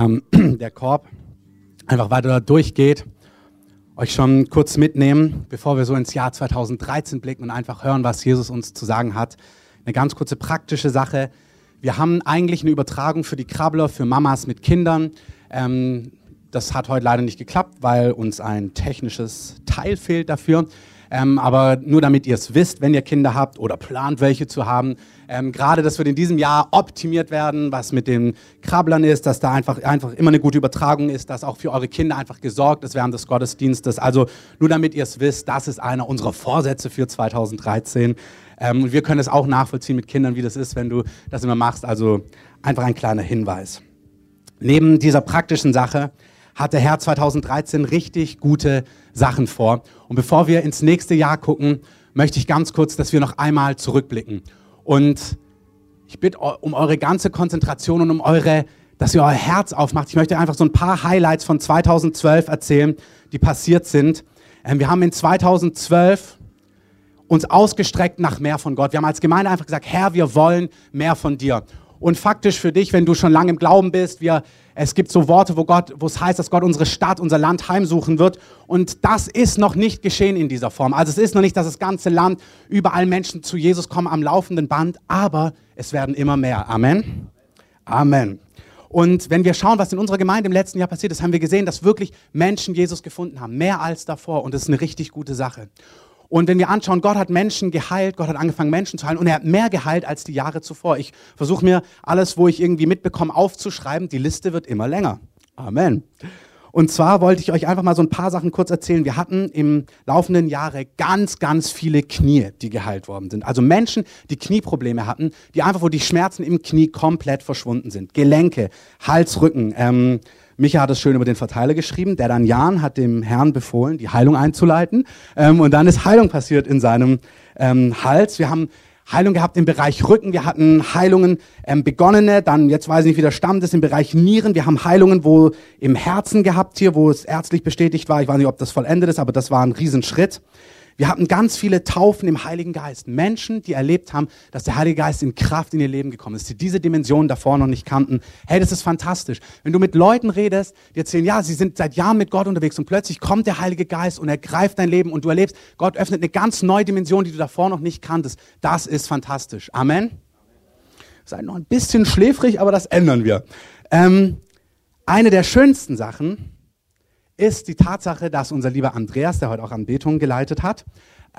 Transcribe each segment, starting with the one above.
ähm, der Korb einfach weiter durchgeht, euch schon kurz mitnehmen, bevor wir so ins Jahr 2013 blicken und einfach hören, was Jesus uns zu sagen hat. Eine ganz kurze praktische Sache. Wir haben eigentlich eine Übertragung für die Krabbler, für Mamas mit Kindern. Ähm, das hat heute leider nicht geklappt, weil uns ein technisches Teil fehlt dafür. Ähm, aber nur damit ihr es wisst, wenn ihr Kinder habt oder plant, welche zu haben, ähm, gerade das wird in diesem Jahr optimiert werden, was mit den Krabblern ist, dass da einfach, einfach immer eine gute Übertragung ist, dass auch für eure Kinder einfach gesorgt ist während des Gottesdienstes. Also nur damit ihr es wisst, das ist einer unserer Vorsätze für 2013. Ähm, und wir können es auch nachvollziehen mit Kindern, wie das ist, wenn du das immer machst. Also einfach ein kleiner Hinweis. Neben dieser praktischen Sache hat der Herr 2013 richtig gute Sachen vor. Und bevor wir ins nächste Jahr gucken, möchte ich ganz kurz, dass wir noch einmal zurückblicken. Und ich bitte um eure ganze Konzentration und um eure, dass ihr euer Herz aufmacht. Ich möchte einfach so ein paar Highlights von 2012 erzählen, die passiert sind. Ähm, wir haben in 2012 uns ausgestreckt nach mehr von Gott. Wir haben als Gemeinde einfach gesagt, Herr, wir wollen mehr von dir. Und faktisch für dich, wenn du schon lange im Glauben bist, wir, es gibt so Worte, wo, Gott, wo es heißt, dass Gott unsere Stadt, unser Land heimsuchen wird. Und das ist noch nicht geschehen in dieser Form. Also es ist noch nicht, dass das ganze Land, überall Menschen zu Jesus kommen am laufenden Band, aber es werden immer mehr. Amen. Amen. Und wenn wir schauen, was in unserer Gemeinde im letzten Jahr passiert ist, haben wir gesehen, dass wirklich Menschen Jesus gefunden haben. Mehr als davor. Und das ist eine richtig gute Sache. Und wenn wir anschauen, Gott hat Menschen geheilt, Gott hat angefangen, Menschen zu heilen und er hat mehr geheilt als die Jahre zuvor. Ich versuche mir alles, wo ich irgendwie mitbekomme, aufzuschreiben. Die Liste wird immer länger. Amen. Und zwar wollte ich euch einfach mal so ein paar Sachen kurz erzählen. Wir hatten im laufenden Jahre ganz, ganz viele Knie, die geheilt worden sind. Also Menschen, die Knieprobleme hatten, die einfach, wo die Schmerzen im Knie komplett verschwunden sind. Gelenke, Hals, Rücken, ähm, Micha hat es schön über den Verteiler geschrieben. Der dann Jan hat dem Herrn befohlen, die Heilung einzuleiten. Ähm, und dann ist Heilung passiert in seinem ähm, Hals. Wir haben Heilung gehabt im Bereich Rücken, wir hatten Heilungen ähm, begonnene, dann jetzt weiß ich nicht, wie der Stamm ist, im Bereich Nieren, wir haben Heilungen wo im Herzen gehabt hier, wo es ärztlich bestätigt war, ich weiß nicht, ob das vollendet ist, aber das war ein Riesenschritt. Wir hatten ganz viele Taufen im Heiligen Geist. Menschen, die erlebt haben, dass der Heilige Geist in Kraft in ihr Leben gekommen ist, die diese Dimension davor noch nicht kannten. Hey, das ist fantastisch. Wenn du mit Leuten redest, die erzählen, ja, sie sind seit Jahren mit Gott unterwegs und plötzlich kommt der Heilige Geist und er greift dein Leben und du erlebst, Gott öffnet eine ganz neue Dimension, die du davor noch nicht kanntest. Das ist fantastisch. Amen. Seid noch ein bisschen schläfrig, aber das ändern wir. Ähm, eine der schönsten Sachen, ist die Tatsache, dass unser lieber Andreas, der heute auch Anbetung geleitet hat,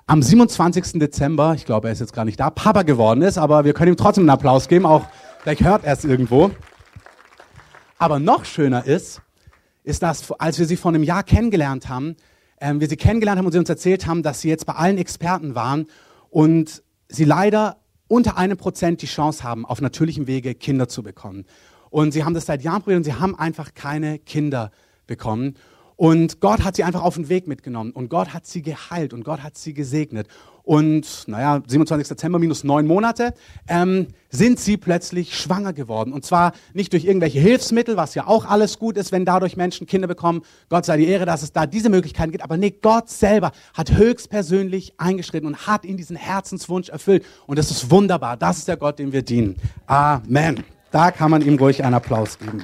am 27. Dezember, ich glaube, er ist jetzt gar nicht da, Papa geworden ist, aber wir können ihm trotzdem einen Applaus geben, auch vielleicht hört er es irgendwo. Aber noch schöner ist, ist, dass als wir sie vor einem Jahr kennengelernt haben, ähm, wir sie kennengelernt haben und sie uns erzählt haben, dass sie jetzt bei allen Experten waren und sie leider unter einem Prozent die Chance haben, auf natürlichem Wege Kinder zu bekommen. Und sie haben das seit Jahren probiert und sie haben einfach keine Kinder bekommen. Und Gott hat sie einfach auf den Weg mitgenommen und Gott hat sie geheilt und Gott hat sie gesegnet. Und naja, 27. Dezember minus neun Monate, ähm, sind sie plötzlich schwanger geworden. Und zwar nicht durch irgendwelche Hilfsmittel, was ja auch alles gut ist, wenn dadurch Menschen Kinder bekommen. Gott sei die Ehre, dass es da diese Möglichkeiten gibt. Aber nee, Gott selber hat höchstpersönlich eingeschritten und hat ihn diesen Herzenswunsch erfüllt. Und das ist wunderbar. Das ist der Gott, dem wir dienen. Amen. Da kann man ihm ruhig einen Applaus geben.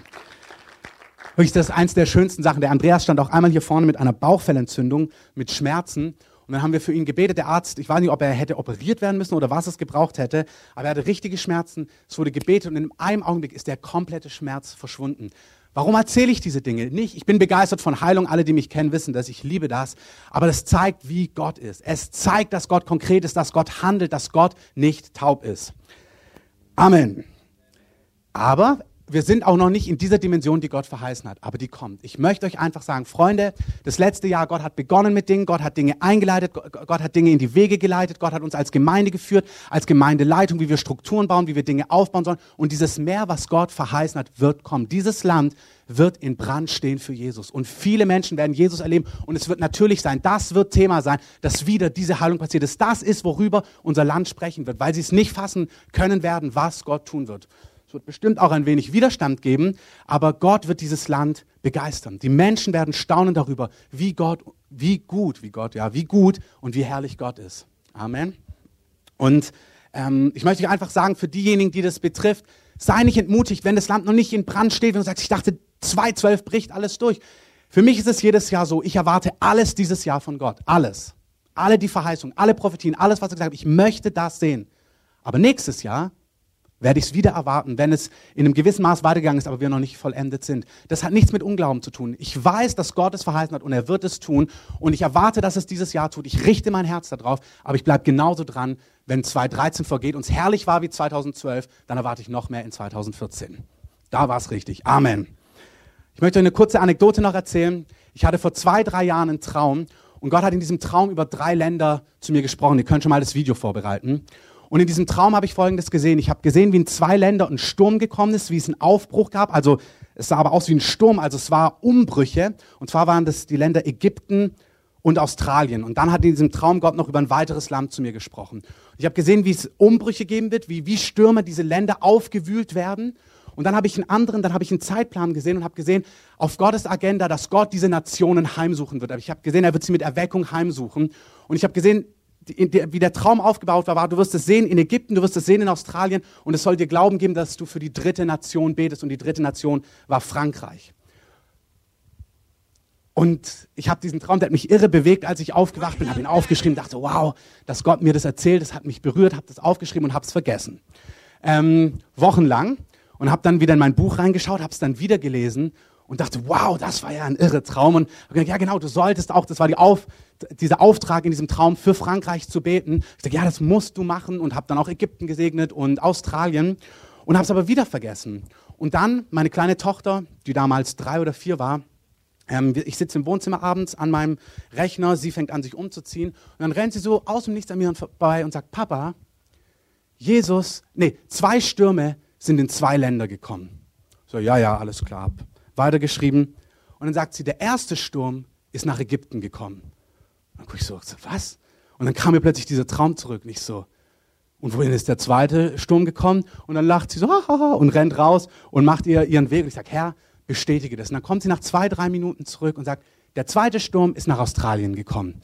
Wirklich, das ist eins der schönsten Sachen. Der Andreas stand auch einmal hier vorne mit einer Bauchfellentzündung, mit Schmerzen. Und dann haben wir für ihn gebetet. Der Arzt, ich weiß nicht, ob er hätte operiert werden müssen oder was es gebraucht hätte, aber er hatte richtige Schmerzen. Es wurde gebetet und in einem Augenblick ist der komplette Schmerz verschwunden. Warum erzähle ich diese Dinge? Nicht, ich bin begeistert von Heilung. Alle, die mich kennen, wissen das. Ich liebe das. Aber das zeigt, wie Gott ist. Es zeigt, dass Gott konkret ist, dass Gott handelt, dass Gott nicht taub ist. Amen. Aber wir sind auch noch nicht in dieser Dimension, die Gott verheißen hat, aber die kommt. Ich möchte euch einfach sagen, Freunde, das letzte Jahr, Gott hat begonnen mit Dingen, Gott hat Dinge eingeleitet, Gott hat Dinge in die Wege geleitet, Gott hat uns als Gemeinde geführt, als Gemeindeleitung, wie wir Strukturen bauen, wie wir Dinge aufbauen sollen. Und dieses Meer, was Gott verheißen hat, wird kommen. Dieses Land wird in Brand stehen für Jesus. Und viele Menschen werden Jesus erleben. Und es wird natürlich sein, das wird Thema sein, dass wieder diese Heilung passiert ist. Das ist, worüber unser Land sprechen wird, weil sie es nicht fassen können werden, was Gott tun wird wird bestimmt auch ein wenig Widerstand geben, aber Gott wird dieses Land begeistern. Die Menschen werden staunen darüber, wie Gott, wie gut, wie Gott, ja, wie gut und wie herrlich Gott ist. Amen. Und ähm, ich möchte einfach sagen, für diejenigen, die das betrifft, sei nicht entmutigt, wenn das Land noch nicht in Brand steht, wenn du sagst, ich dachte, 2.12 bricht alles durch. Für mich ist es jedes Jahr so, ich erwarte alles dieses Jahr von Gott. Alles. Alle die Verheißungen, alle Prophetien, alles, was er gesagt hat. Ich möchte das sehen. Aber nächstes Jahr werde ich es wieder erwarten, wenn es in einem gewissen Maß weitergegangen ist, aber wir noch nicht vollendet sind. Das hat nichts mit Unglauben zu tun. Ich weiß, dass Gott es verheißen hat und er wird es tun und ich erwarte, dass es dieses Jahr tut. Ich richte mein Herz darauf, aber ich bleibe genauso dran, wenn 2013 vergeht und es herrlich war wie 2012, dann erwarte ich noch mehr in 2014. Da war es richtig. Amen. Ich möchte euch eine kurze Anekdote noch erzählen. Ich hatte vor zwei, drei Jahren einen Traum und Gott hat in diesem Traum über drei Länder zu mir gesprochen. Ihr könnt schon mal das Video vorbereiten. Und in diesem Traum habe ich Folgendes gesehen. Ich habe gesehen, wie in zwei Länder ein Sturm gekommen ist, wie es einen Aufbruch gab. Also es sah aber aus wie ein Sturm, also es war Umbrüche. Und zwar waren das die Länder Ägypten und Australien. Und dann hat in diesem Traum Gott noch über ein weiteres Land zu mir gesprochen. Ich habe gesehen, wie es Umbrüche geben wird, wie, wie Stürme diese Länder aufgewühlt werden. Und dann habe ich einen anderen, dann habe ich einen Zeitplan gesehen und habe gesehen, auf Gottes Agenda, dass Gott diese Nationen heimsuchen wird. Aber ich habe gesehen, er wird sie mit Erweckung heimsuchen. Und ich habe gesehen, wie der Traum aufgebaut war, war, du wirst es sehen in Ägypten, du wirst es sehen in Australien und es soll dir Glauben geben, dass du für die dritte Nation betest und die dritte Nation war Frankreich. Und ich habe diesen Traum, der hat mich irre bewegt, als ich aufgewacht bin, habe ihn aufgeschrieben, dachte, wow, dass Gott mir das erzählt, das hat mich berührt, habe das aufgeschrieben und habe es vergessen. Ähm, wochenlang und habe dann wieder in mein Buch reingeschaut, habe es dann wieder gelesen und dachte, wow, das war ja ein irre Traum. Und gedacht, ja genau, du solltest auch, das war die Auf, dieser Auftrag in diesem Traum, für Frankreich zu beten. Ich dachte, ja, das musst du machen und habe dann auch Ägypten gesegnet und Australien und habe es aber wieder vergessen. Und dann meine kleine Tochter, die damals drei oder vier war, ähm, ich sitze im Wohnzimmer abends an meinem Rechner, sie fängt an, sich umzuziehen und dann rennt sie so aus dem Nichts an mir vorbei und sagt, Papa, Jesus, nee, zwei Stürme sind in zwei Länder gekommen. So, ja, ja, alles klar weitergeschrieben. Und dann sagt sie, der erste Sturm ist nach Ägypten gekommen. Und dann gucke ich so, was? Und dann kam mir plötzlich dieser Traum zurück. Nicht so, und wohin ist der zweite Sturm gekommen? Und dann lacht sie so und rennt raus und macht ihr ihren Weg. Und ich sage, Herr, bestätige das. Und dann kommt sie nach zwei, drei Minuten zurück und sagt, der zweite Sturm ist nach Australien gekommen.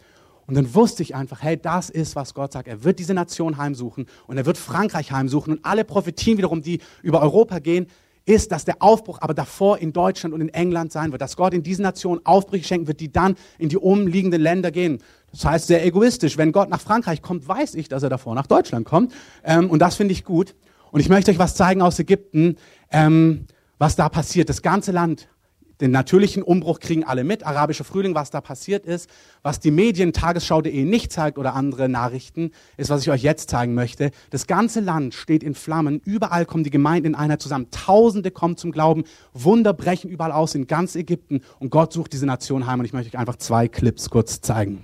Und dann wusste ich einfach, hey, das ist, was Gott sagt. Er wird diese Nation heimsuchen und er wird Frankreich heimsuchen und alle Prophetien wiederum, die über Europa gehen, ist, dass der Aufbruch aber davor in Deutschland und in England sein wird, dass Gott in diesen Nationen Aufbrüche schenken wird, die dann in die umliegenden Länder gehen. Das heißt sehr egoistisch. Wenn Gott nach Frankreich kommt, weiß ich, dass er davor nach Deutschland kommt. Ähm, und das finde ich gut. Und ich möchte euch was zeigen aus Ägypten, ähm, was da passiert. Das ganze Land den natürlichen Umbruch kriegen alle mit, arabischer Frühling, was da passiert ist. Was die Medien, Tagesschau.de nicht zeigt oder andere Nachrichten, ist, was ich euch jetzt zeigen möchte. Das ganze Land steht in Flammen, überall kommen die Gemeinden in Einheit zusammen. Tausende kommen zum Glauben, Wunder brechen überall aus in ganz Ägypten und Gott sucht diese Nation heim und ich möchte euch einfach zwei Clips kurz zeigen.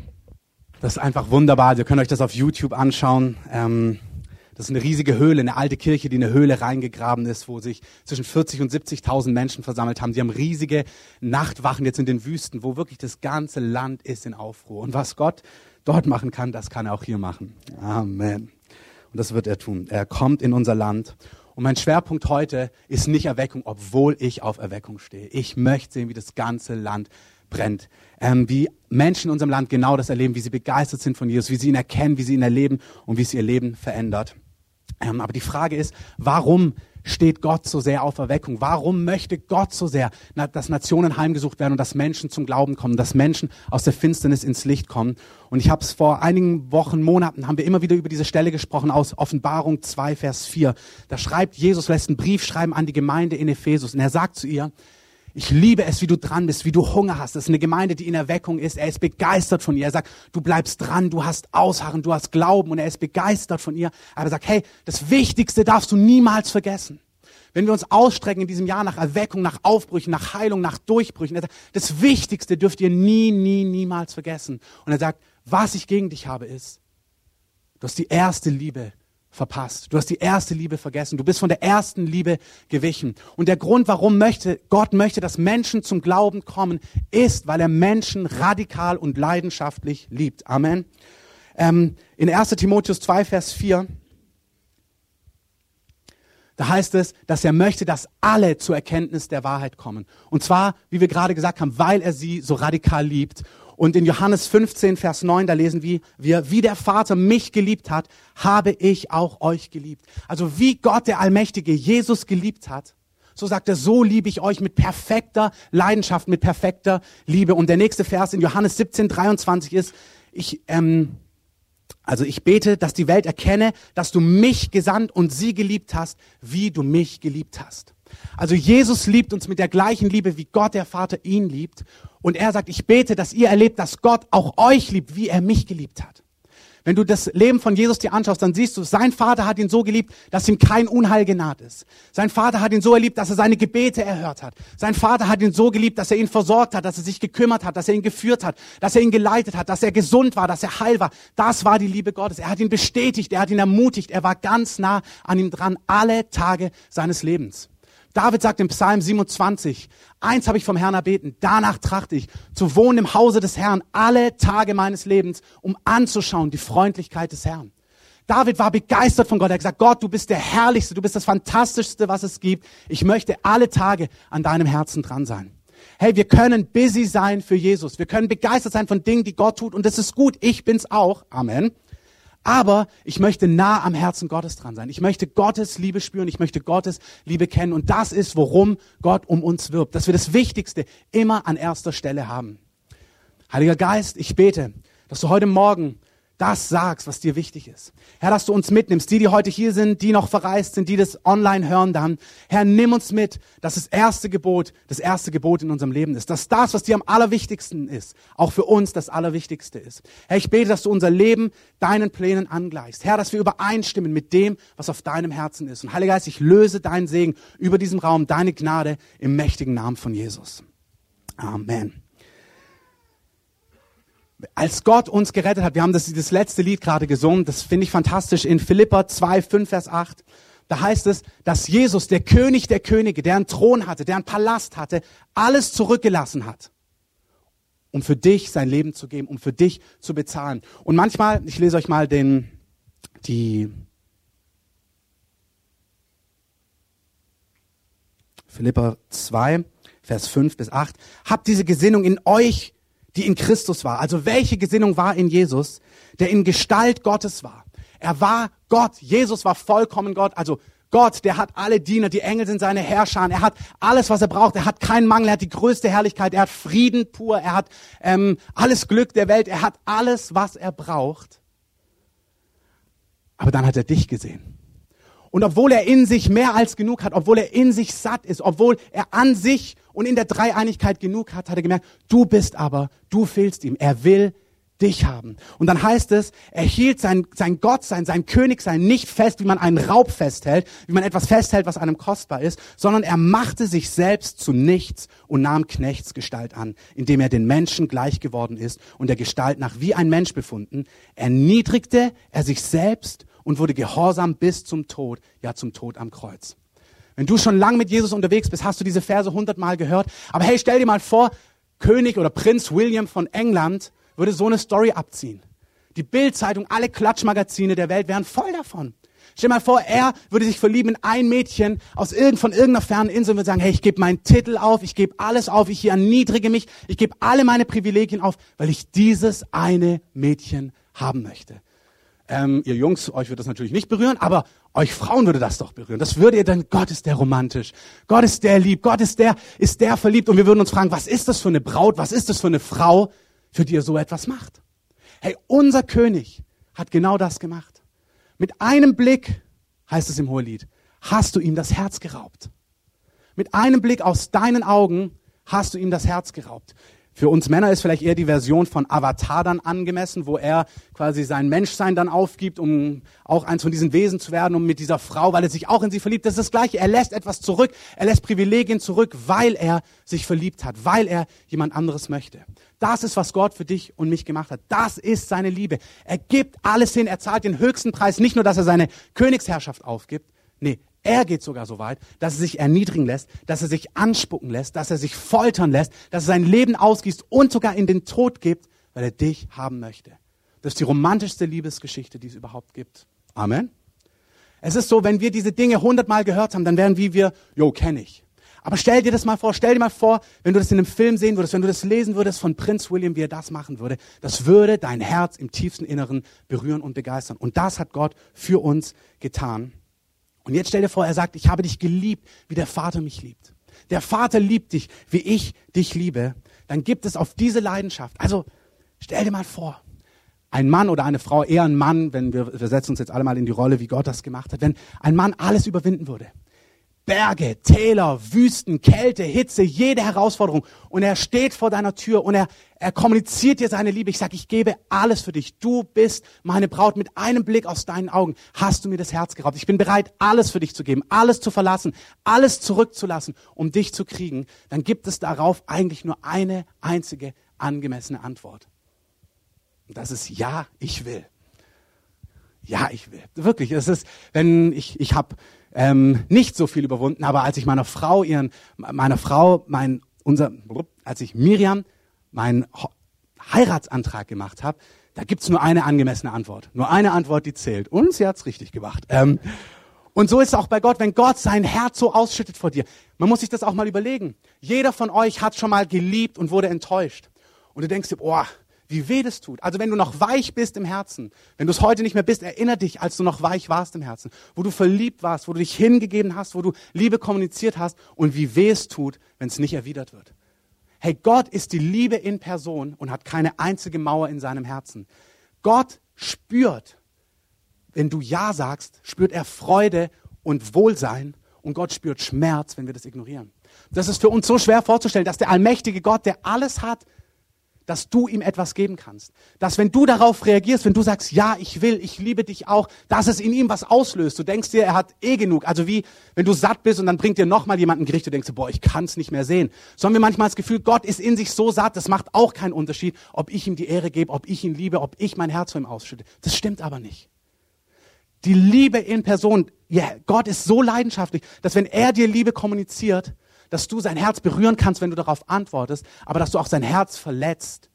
Das ist einfach wunderbar, ihr könnt euch das auf YouTube anschauen. Ähm das ist eine riesige Höhle, eine alte Kirche, die in eine Höhle reingegraben ist, wo sich zwischen 40 und 70.000 Menschen versammelt haben. Die haben riesige Nachtwachen jetzt in den Wüsten, wo wirklich das ganze Land ist in Aufruhr. Und was Gott dort machen kann, das kann er auch hier machen. Amen. Und das wird er tun. Er kommt in unser Land. Und mein Schwerpunkt heute ist nicht Erweckung, obwohl ich auf Erweckung stehe. Ich möchte sehen, wie das ganze Land brennt. Ähm, wie Menschen in unserem Land genau das erleben, wie sie begeistert sind von Jesus, wie sie ihn erkennen, wie sie ihn erleben und wie es ihr Leben verändert. Ähm, aber die Frage ist, warum steht Gott so sehr auf Erweckung? Warum möchte Gott so sehr, dass Nationen heimgesucht werden und dass Menschen zum Glauben kommen, dass Menschen aus der Finsternis ins Licht kommen? Und ich habe es vor einigen Wochen, Monaten, haben wir immer wieder über diese Stelle gesprochen aus Offenbarung 2, Vers 4. Da schreibt Jesus, lässt einen Brief schreiben an die Gemeinde in Ephesus und er sagt zu ihr, ich liebe es, wie du dran bist, wie du Hunger hast. Das ist eine Gemeinde, die in Erweckung ist. Er ist begeistert von ihr. Er sagt, du bleibst dran, du hast Ausharren, du hast Glauben und er ist begeistert von ihr. Aber er sagt, hey, das Wichtigste darfst du niemals vergessen. Wenn wir uns ausstrecken in diesem Jahr nach Erweckung, nach Aufbrüchen, nach Heilung, nach Durchbrüchen, sagt, das Wichtigste dürft ihr nie, nie, niemals vergessen. Und er sagt, was ich gegen dich habe, ist, du hast die erste Liebe verpasst. Du hast die erste Liebe vergessen. Du bist von der ersten Liebe gewichen. Und der Grund, warum möchte, Gott möchte, dass Menschen zum Glauben kommen, ist, weil er Menschen radikal und leidenschaftlich liebt. Amen. Ähm, in 1 Timotheus 2, Vers 4, da heißt es, dass er möchte, dass alle zur Erkenntnis der Wahrheit kommen. Und zwar, wie wir gerade gesagt haben, weil er sie so radikal liebt. Und in Johannes 15, Vers 9, da lesen wir, wie der Vater mich geliebt hat, habe ich auch euch geliebt. Also wie Gott der Allmächtige Jesus geliebt hat, so sagt er, so liebe ich euch mit perfekter Leidenschaft, mit perfekter Liebe. Und der nächste Vers in Johannes 17, 23 ist, ich, ähm, also ich bete, dass die Welt erkenne, dass du mich gesandt und sie geliebt hast, wie du mich geliebt hast. Also Jesus liebt uns mit der gleichen Liebe, wie Gott der Vater ihn liebt. Und er sagt, ich bete, dass ihr erlebt, dass Gott auch euch liebt, wie er mich geliebt hat. Wenn du das Leben von Jesus dir anschaust, dann siehst du, sein Vater hat ihn so geliebt, dass ihm kein Unheil genaht ist. Sein Vater hat ihn so erliebt, dass er seine Gebete erhört hat. Sein Vater hat ihn so geliebt, dass er ihn versorgt hat, dass er sich gekümmert hat, dass er ihn geführt hat, dass er ihn geleitet hat, dass er gesund war, dass er heil war. Das war die Liebe Gottes. Er hat ihn bestätigt, er hat ihn ermutigt, er war ganz nah an ihm dran, alle Tage seines Lebens. David sagt im Psalm 27, eins habe ich vom Herrn erbeten, danach trachte ich, zu wohnen im Hause des Herrn alle Tage meines Lebens, um anzuschauen die Freundlichkeit des Herrn. David war begeistert von Gott. Er hat gesagt, Gott, du bist der Herrlichste, du bist das Fantastischste, was es gibt. Ich möchte alle Tage an deinem Herzen dran sein. Hey, wir können busy sein für Jesus. Wir können begeistert sein von Dingen, die Gott tut. Und das ist gut. Ich bin's auch. Amen. Aber ich möchte nah am Herzen Gottes dran sein. Ich möchte Gottes Liebe spüren. Ich möchte Gottes Liebe kennen. Und das ist, worum Gott um uns wirbt. Dass wir das Wichtigste immer an erster Stelle haben. Heiliger Geist, ich bete, dass du heute Morgen das sagst, was dir wichtig ist. Herr, dass du uns mitnimmst, die, die heute hier sind, die noch verreist sind, die das online hören dann. Herr, nimm uns mit, dass das erste Gebot, das erste Gebot in unserem Leben ist. Dass das, was dir am allerwichtigsten ist, auch für uns das Allerwichtigste ist. Herr, ich bete, dass du unser Leben deinen Plänen angleichst. Herr, dass wir übereinstimmen mit dem, was auf deinem Herzen ist. Und Heiliger Geist, ich löse deinen Segen über diesem Raum, deine Gnade im mächtigen Namen von Jesus. Amen als Gott uns gerettet hat, wir haben das, das letzte Lied gerade gesungen, das finde ich fantastisch, in Philippa 2, 5, Vers 8, da heißt es, dass Jesus, der König der Könige, der einen Thron hatte, der einen Palast hatte, alles zurückgelassen hat, um für dich sein Leben zu geben, um für dich zu bezahlen. Und manchmal, ich lese euch mal den, die, Philippa 2, Vers 5 bis 8, habt diese Gesinnung in euch, die in Christus war. Also welche Gesinnung war in Jesus, der in Gestalt Gottes war? Er war Gott. Jesus war vollkommen Gott. Also Gott, der hat alle Diener, die Engel sind seine Herrscher. Er hat alles, was er braucht. Er hat keinen Mangel. Er hat die größte Herrlichkeit. Er hat Frieden pur. Er hat ähm, alles Glück der Welt. Er hat alles, was er braucht. Aber dann hat er dich gesehen. Und obwohl er in sich mehr als genug hat, obwohl er in sich satt ist, obwohl er an sich und in der Dreieinigkeit genug hat, hat er gemerkt, du bist aber, du fehlst ihm. Er will dich haben. Und dann heißt es, er hielt sein, sein Gott sein, sein König sein nicht fest, wie man einen Raub festhält, wie man etwas festhält, was einem kostbar ist, sondern er machte sich selbst zu nichts und nahm Knechtsgestalt an, indem er den Menschen gleich geworden ist und der Gestalt nach wie ein Mensch befunden, erniedrigte er sich selbst und wurde gehorsam bis zum Tod, ja zum Tod am Kreuz. Wenn du schon lang mit Jesus unterwegs bist, hast du diese Verse hundertmal gehört. Aber hey, stell dir mal vor, König oder Prinz William von England würde so eine Story abziehen. Die Bildzeitung, alle Klatschmagazine der Welt wären voll davon. Stell dir mal vor, er würde sich verlieben in ein Mädchen aus irgend, von irgendeiner fernen Insel und würde sagen, hey, ich gebe meinen Titel auf, ich gebe alles auf, ich erniedrige mich, ich gebe alle meine Privilegien auf, weil ich dieses eine Mädchen haben möchte. Ähm, ihr Jungs, euch wird das natürlich nicht berühren, aber euch Frauen würde das doch berühren. Das würde ihr dann, Gott ist der romantisch, Gott ist der lieb, Gott ist der, ist der verliebt. Und wir würden uns fragen, was ist das für eine Braut, was ist das für eine Frau, für die er so etwas macht? Hey, unser König hat genau das gemacht. Mit einem Blick, heißt es im Hohelied, hast du ihm das Herz geraubt. Mit einem Blick aus deinen Augen hast du ihm das Herz geraubt. Für uns Männer ist vielleicht eher die Version von Avatar dann angemessen, wo er quasi sein Menschsein dann aufgibt, um auch eins von diesen Wesen zu werden, um mit dieser Frau, weil er sich auch in sie verliebt. Das ist das Gleiche. Er lässt etwas zurück. Er lässt Privilegien zurück, weil er sich verliebt hat, weil er jemand anderes möchte. Das ist, was Gott für dich und mich gemacht hat. Das ist seine Liebe. Er gibt alles hin. Er zahlt den höchsten Preis. Nicht nur, dass er seine Königsherrschaft aufgibt. Nee, er geht sogar so weit, dass er sich erniedrigen lässt, dass er sich anspucken lässt, dass er sich foltern lässt, dass er sein Leben ausgießt und sogar in den Tod gibt, weil er dich haben möchte. Das ist die romantischste Liebesgeschichte, die es überhaupt gibt. Amen. Es ist so, wenn wir diese Dinge hundertmal gehört haben, dann werden wie wir, jo, kenne ich. Aber stell dir das mal vor, stell dir mal vor, wenn du das in einem Film sehen würdest, wenn du das lesen würdest von Prinz William, wie er das machen würde, das würde dein Herz im tiefsten Inneren berühren und begeistern. Und das hat Gott für uns getan. Und jetzt stell dir vor, er sagt, ich habe dich geliebt, wie der Vater mich liebt. Der Vater liebt dich, wie ich dich liebe. Dann gibt es auf diese Leidenschaft. Also stell dir mal vor, ein Mann oder eine Frau, eher ein Mann, wenn wir, wir setzen uns jetzt alle mal in die Rolle, wie Gott das gemacht hat, wenn ein Mann alles überwinden würde. Berge, Täler, Wüsten, Kälte, Hitze, jede Herausforderung. Und er steht vor deiner Tür und er, er kommuniziert dir seine Liebe. Ich sage, ich gebe alles für dich. Du bist meine Braut. Mit einem Blick aus deinen Augen hast du mir das Herz geraubt. Ich bin bereit, alles für dich zu geben, alles zu verlassen, alles zurückzulassen, um dich zu kriegen. Dann gibt es darauf eigentlich nur eine einzige angemessene Antwort. Und das ist ja, ich will. Ja, ich will. Wirklich, es ist, wenn ich, ich habe ähm, nicht so viel überwunden, aber als ich meiner Frau ihren, meiner Frau, mein, unser, als ich Miriam meinen Heiratsantrag gemacht habe, da gibt's nur eine angemessene Antwort. Nur eine Antwort, die zählt. Und sie hat's richtig gemacht. Ähm, und so ist es auch bei Gott, wenn Gott sein Herz so ausschüttet vor dir. Man muss sich das auch mal überlegen. Jeder von euch hat schon mal geliebt und wurde enttäuscht. Und du denkst dir, boah, wie weh das tut. Also wenn du noch weich bist im Herzen, wenn du es heute nicht mehr bist, erinnere dich, als du noch weich warst im Herzen, wo du verliebt warst, wo du dich hingegeben hast, wo du Liebe kommuniziert hast und wie weh es tut, wenn es nicht erwidert wird. Hey, Gott ist die Liebe in Person und hat keine einzige Mauer in seinem Herzen. Gott spürt, wenn du Ja sagst, spürt er Freude und Wohlsein und Gott spürt Schmerz, wenn wir das ignorieren. Das ist für uns so schwer vorzustellen, dass der allmächtige Gott, der alles hat, dass du ihm etwas geben kannst. Dass wenn du darauf reagierst, wenn du sagst, ja, ich will, ich liebe dich auch, dass es in ihm was auslöst. Du denkst dir, er hat eh genug. Also wie, wenn du satt bist und dann bringt dir nochmal jemand ein Gericht, du denkst boah, ich kann es nicht mehr sehen. So haben wir manchmal das Gefühl, Gott ist in sich so satt, das macht auch keinen Unterschied, ob ich ihm die Ehre gebe, ob ich ihn liebe, ob ich mein Herz für ihn ausschütte. Das stimmt aber nicht. Die Liebe in Person, ja, Gott ist so leidenschaftlich, dass wenn er dir Liebe kommuniziert, dass du sein Herz berühren kannst, wenn du darauf antwortest, aber dass du auch sein Herz verletzt,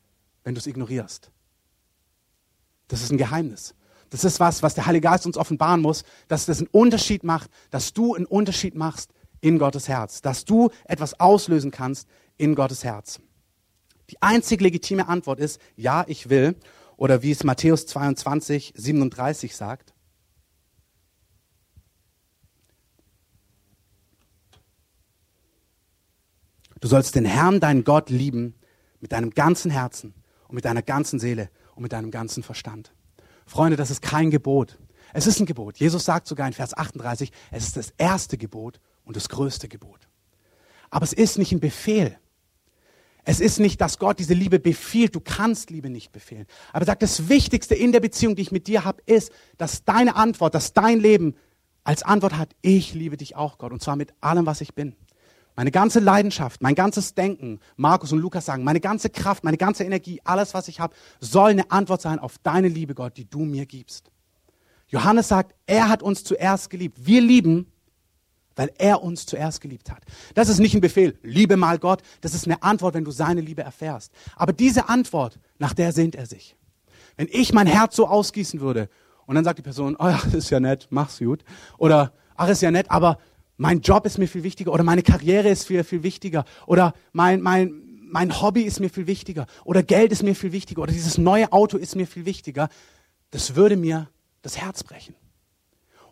wenn du es ignorierst. Das ist ein Geheimnis. Das ist was, was der Heilige Geist uns offenbaren muss, dass das einen Unterschied macht, dass du einen Unterschied machst in Gottes Herz, dass du etwas auslösen kannst in Gottes Herz. Die einzig legitime Antwort ist, ja, ich will, oder wie es Matthäus 22, 37 sagt, Du sollst den Herrn, deinen Gott, lieben mit deinem ganzen Herzen und mit deiner ganzen Seele und mit deinem ganzen Verstand. Freunde, das ist kein Gebot. Es ist ein Gebot. Jesus sagt sogar in Vers 38, es ist das erste Gebot und das größte Gebot. Aber es ist nicht ein Befehl. Es ist nicht, dass Gott diese Liebe befiehlt. Du kannst Liebe nicht befehlen. Aber er sagt, das Wichtigste in der Beziehung, die ich mit dir habe, ist, dass deine Antwort, dass dein Leben als Antwort hat, ich liebe dich auch, Gott. Und zwar mit allem, was ich bin. Meine ganze Leidenschaft, mein ganzes Denken, Markus und Lukas sagen, meine ganze Kraft, meine ganze Energie, alles, was ich habe, soll eine Antwort sein auf deine Liebe, Gott, die du mir gibst. Johannes sagt, er hat uns zuerst geliebt. Wir lieben, weil er uns zuerst geliebt hat. Das ist nicht ein Befehl, liebe mal Gott, das ist eine Antwort, wenn du seine Liebe erfährst. Aber diese Antwort, nach der sehnt er sich. Wenn ich mein Herz so ausgießen würde und dann sagt die Person, oh ja, ist ja nett, mach's gut. Oder, ach, ist ja nett, aber mein Job ist mir viel wichtiger oder meine Karriere ist viel, viel wichtiger oder mein, mein, mein Hobby ist mir viel wichtiger oder Geld ist mir viel wichtiger oder dieses neue Auto ist mir viel wichtiger, das würde mir das Herz brechen.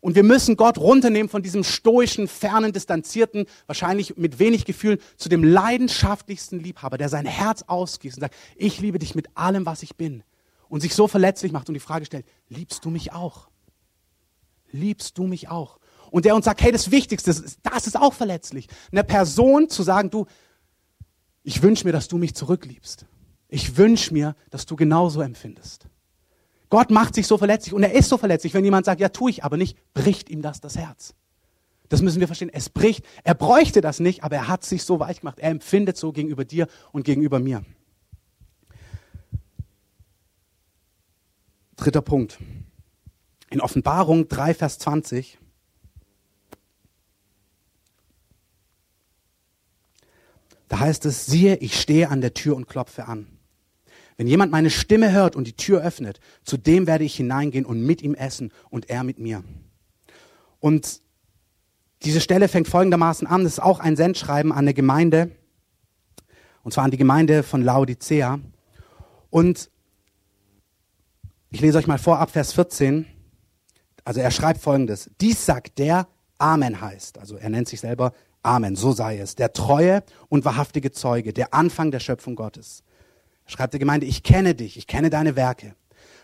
Und wir müssen Gott runternehmen von diesem stoischen, fernen, distanzierten, wahrscheinlich mit wenig Gefühlen, zu dem leidenschaftlichsten Liebhaber, der sein Herz ausgießt und sagt, ich liebe dich mit allem, was ich bin. Und sich so verletzlich macht und die Frage stellt, liebst du mich auch? Liebst du mich auch? Und der uns sagt, hey, das Wichtigste, das ist auch verletzlich. Eine Person zu sagen, du, ich wünsche mir, dass du mich zurückliebst. Ich wünsche mir, dass du genauso empfindest. Gott macht sich so verletzlich und er ist so verletzlich. Wenn jemand sagt, ja, tue ich aber nicht, bricht ihm das das Herz. Das müssen wir verstehen. Es bricht. Er bräuchte das nicht, aber er hat sich so weich gemacht. Er empfindet so gegenüber dir und gegenüber mir. Dritter Punkt. In Offenbarung 3, Vers 20 Da heißt es, siehe, ich stehe an der Tür und klopfe an. Wenn jemand meine Stimme hört und die Tür öffnet, zu dem werde ich hineingehen und mit ihm essen und er mit mir. Und diese Stelle fängt folgendermaßen an, das ist auch ein Sendschreiben an eine Gemeinde, und zwar an die Gemeinde von Laodicea. Und ich lese euch mal vor ab Vers 14. Also er schreibt folgendes. Dies sagt der Amen heißt. Also er nennt sich selber Amen, so sei es. Der treue und wahrhaftige Zeuge, der Anfang der Schöpfung Gottes. Schreibt der Gemeinde, ich kenne dich, ich kenne deine Werke,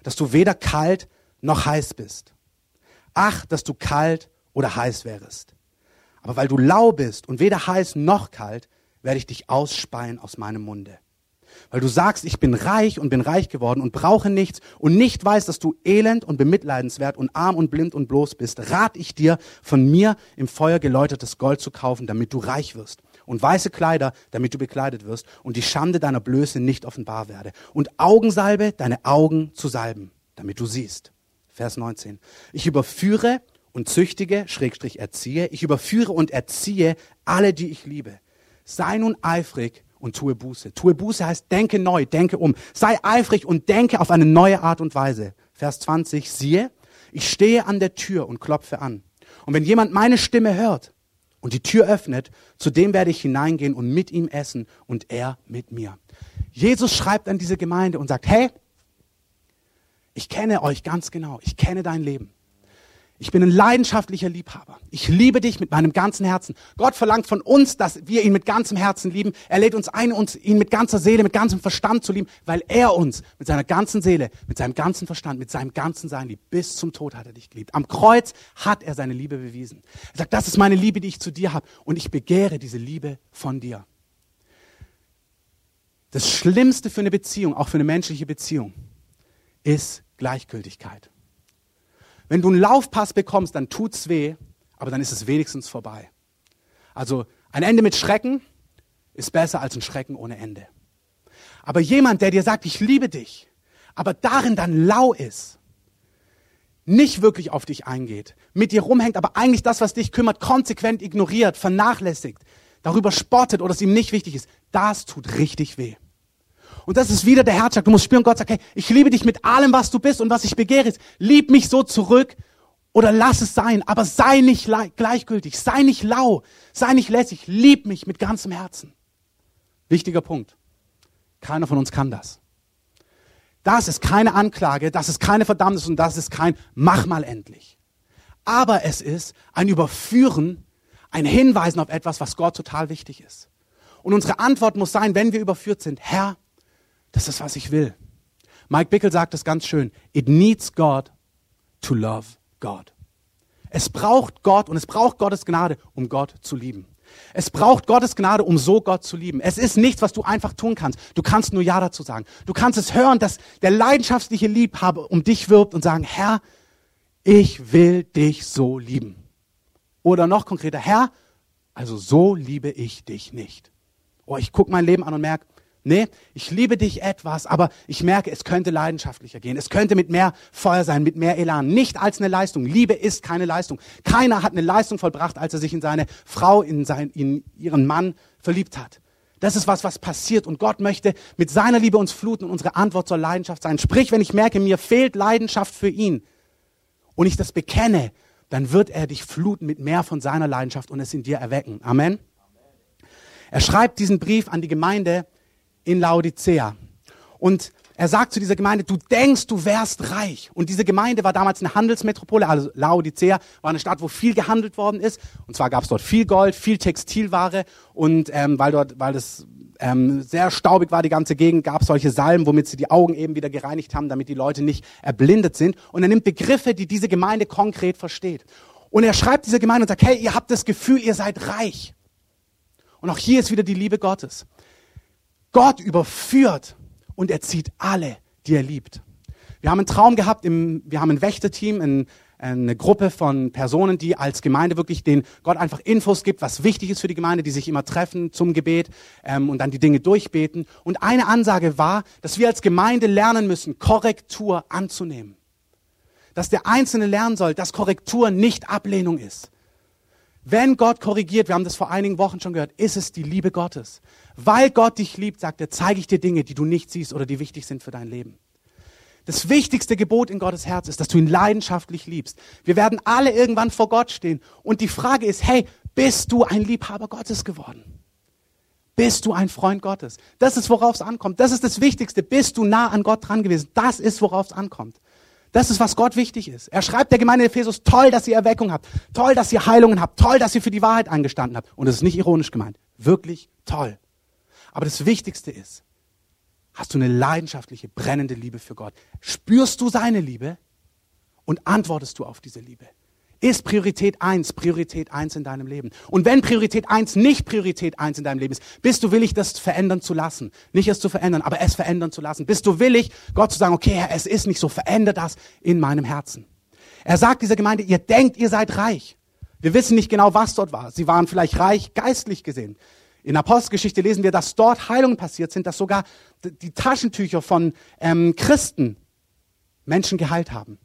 dass du weder kalt noch heiß bist. Ach, dass du kalt oder heiß wärest. Aber weil du lau bist und weder heiß noch kalt, werde ich dich ausspeien aus meinem Munde. Weil du sagst, ich bin reich und bin reich geworden und brauche nichts und nicht weißt, dass du elend und bemitleidenswert und arm und blind und bloß bist, rat ich dir, von mir im Feuer geläutertes Gold zu kaufen, damit du reich wirst und weiße Kleider, damit du bekleidet wirst und die Schande deiner Blöße nicht offenbar werde und Augensalbe, deine Augen zu salben, damit du siehst. Vers 19. Ich überführe und züchtige, Schrägstrich erziehe, ich überführe und erziehe alle, die ich liebe. Sei nun eifrig und tue Buße. Tue Buße heißt, denke neu, denke um. Sei eifrig und denke auf eine neue Art und Weise. Vers 20, siehe, ich stehe an der Tür und klopfe an. Und wenn jemand meine Stimme hört und die Tür öffnet, zu dem werde ich hineingehen und mit ihm essen und er mit mir. Jesus schreibt an diese Gemeinde und sagt, hey, ich kenne euch ganz genau, ich kenne dein Leben. Ich bin ein leidenschaftlicher Liebhaber. Ich liebe dich mit meinem ganzen Herzen. Gott verlangt von uns, dass wir ihn mit ganzem Herzen lieben. Er lädt uns ein, uns ihn mit ganzer Seele, mit ganzem Verstand zu lieben, weil er uns mit seiner ganzen Seele, mit seinem ganzen Verstand, mit seinem ganzen Sein liebt. Bis zum Tod hat er dich geliebt. Am Kreuz hat er seine Liebe bewiesen. Er sagt, das ist meine Liebe, die ich zu dir habe. Und ich begehre diese Liebe von dir. Das Schlimmste für eine Beziehung, auch für eine menschliche Beziehung, ist Gleichgültigkeit. Wenn du einen Laufpass bekommst, dann tut's weh, aber dann ist es wenigstens vorbei. Also ein Ende mit Schrecken ist besser als ein Schrecken ohne Ende. Aber jemand, der dir sagt, ich liebe dich, aber darin dann lau ist, nicht wirklich auf dich eingeht, mit dir rumhängt, aber eigentlich das, was dich kümmert, konsequent ignoriert, vernachlässigt, darüber spottet oder es ihm nicht wichtig ist, das tut richtig weh. Und das ist wieder der Herzschlag. Du musst spüren, Gott sagt, hey, ich liebe dich mit allem, was du bist und was ich begehre. Lieb mich so zurück oder lass es sein. Aber sei nicht gleichgültig, sei nicht lau, sei nicht lässig. Lieb mich mit ganzem Herzen. Wichtiger Punkt. Keiner von uns kann das. Das ist keine Anklage, das ist keine Verdammnis und das ist kein Mach mal endlich. Aber es ist ein Überführen, ein Hinweisen auf etwas, was Gott total wichtig ist. Und unsere Antwort muss sein, wenn wir überführt sind, Herr, das ist, was ich will. Mike Bickel sagt es ganz schön. It needs God to love God. Es braucht Gott und es braucht Gottes Gnade, um Gott zu lieben. Es braucht Gottes Gnade, um so Gott zu lieben. Es ist nichts, was du einfach tun kannst. Du kannst nur Ja dazu sagen. Du kannst es hören, dass der leidenschaftliche Liebhaber um dich wirbt und sagen, Herr, ich will dich so lieben. Oder noch konkreter, Herr, also so liebe ich dich nicht. Oh, ich gucke mein Leben an und merke, Nee, ich liebe dich etwas, aber ich merke, es könnte leidenschaftlicher gehen. Es könnte mit mehr Feuer sein, mit mehr Elan. Nicht als eine Leistung. Liebe ist keine Leistung. Keiner hat eine Leistung vollbracht, als er sich in seine Frau, in, sein, in ihren Mann verliebt hat. Das ist was, was passiert. Und Gott möchte mit seiner Liebe uns fluten und unsere Antwort soll Leidenschaft sein. Sprich, wenn ich merke, mir fehlt Leidenschaft für ihn und ich das bekenne, dann wird er dich fluten mit mehr von seiner Leidenschaft und es in dir erwecken. Amen. Er schreibt diesen Brief an die Gemeinde in Laodicea. Und er sagt zu dieser Gemeinde, du denkst, du wärst reich. Und diese Gemeinde war damals eine Handelsmetropole, also Laodicea war eine Stadt, wo viel gehandelt worden ist. Und zwar gab es dort viel Gold, viel Textilware. Und ähm, weil dort, weil das ähm, sehr staubig war, die ganze Gegend, gab es solche Salben, womit sie die Augen eben wieder gereinigt haben, damit die Leute nicht erblindet sind. Und er nimmt Begriffe, die diese Gemeinde konkret versteht. Und er schreibt dieser Gemeinde und sagt, hey, ihr habt das Gefühl, ihr seid reich. Und auch hier ist wieder die Liebe Gottes. Gott überführt und er zieht alle, die er liebt. Wir haben einen Traum gehabt, im, wir haben ein Wächterteam, ein, eine Gruppe von Personen, die als Gemeinde wirklich den Gott einfach Infos gibt, was wichtig ist für die Gemeinde, die sich immer treffen zum Gebet ähm, und dann die Dinge durchbeten. Und eine Ansage war, dass wir als Gemeinde lernen müssen, Korrektur anzunehmen. Dass der Einzelne lernen soll, dass Korrektur nicht Ablehnung ist. Wenn Gott korrigiert, wir haben das vor einigen Wochen schon gehört, ist es die Liebe Gottes. Weil Gott dich liebt, sagt er, zeige ich dir Dinge, die du nicht siehst oder die wichtig sind für dein Leben. Das wichtigste Gebot in Gottes Herz ist, dass du ihn leidenschaftlich liebst. Wir werden alle irgendwann vor Gott stehen. Und die Frage ist, hey, bist du ein Liebhaber Gottes geworden? Bist du ein Freund Gottes? Das ist, worauf es ankommt. Das ist das Wichtigste. Bist du nah an Gott dran gewesen? Das ist, worauf es ankommt. Das ist, was Gott wichtig ist. Er schreibt der Gemeinde Ephesus, toll, dass ihr Erweckung habt, toll, dass ihr Heilungen habt, toll, dass ihr für die Wahrheit eingestanden habt. Und das ist nicht ironisch gemeint. Wirklich toll. Aber das Wichtigste ist, hast du eine leidenschaftliche, brennende Liebe für Gott? Spürst du seine Liebe und antwortest du auf diese Liebe? Ist Priorität eins Priorität eins in deinem Leben? Und wenn Priorität eins nicht Priorität eins in deinem Leben ist, bist du willig, das verändern zu lassen? Nicht es zu verändern, aber es verändern zu lassen. Bist du willig, Gott zu sagen, okay, Herr, es ist nicht so, veränder das in meinem Herzen. Er sagt dieser Gemeinde, ihr denkt, ihr seid reich. Wir wissen nicht genau, was dort war. Sie waren vielleicht reich, geistlich gesehen. In Apostelgeschichte lesen wir, dass dort Heilungen passiert sind, dass sogar die Taschentücher von ähm, Christen Menschen geheilt haben.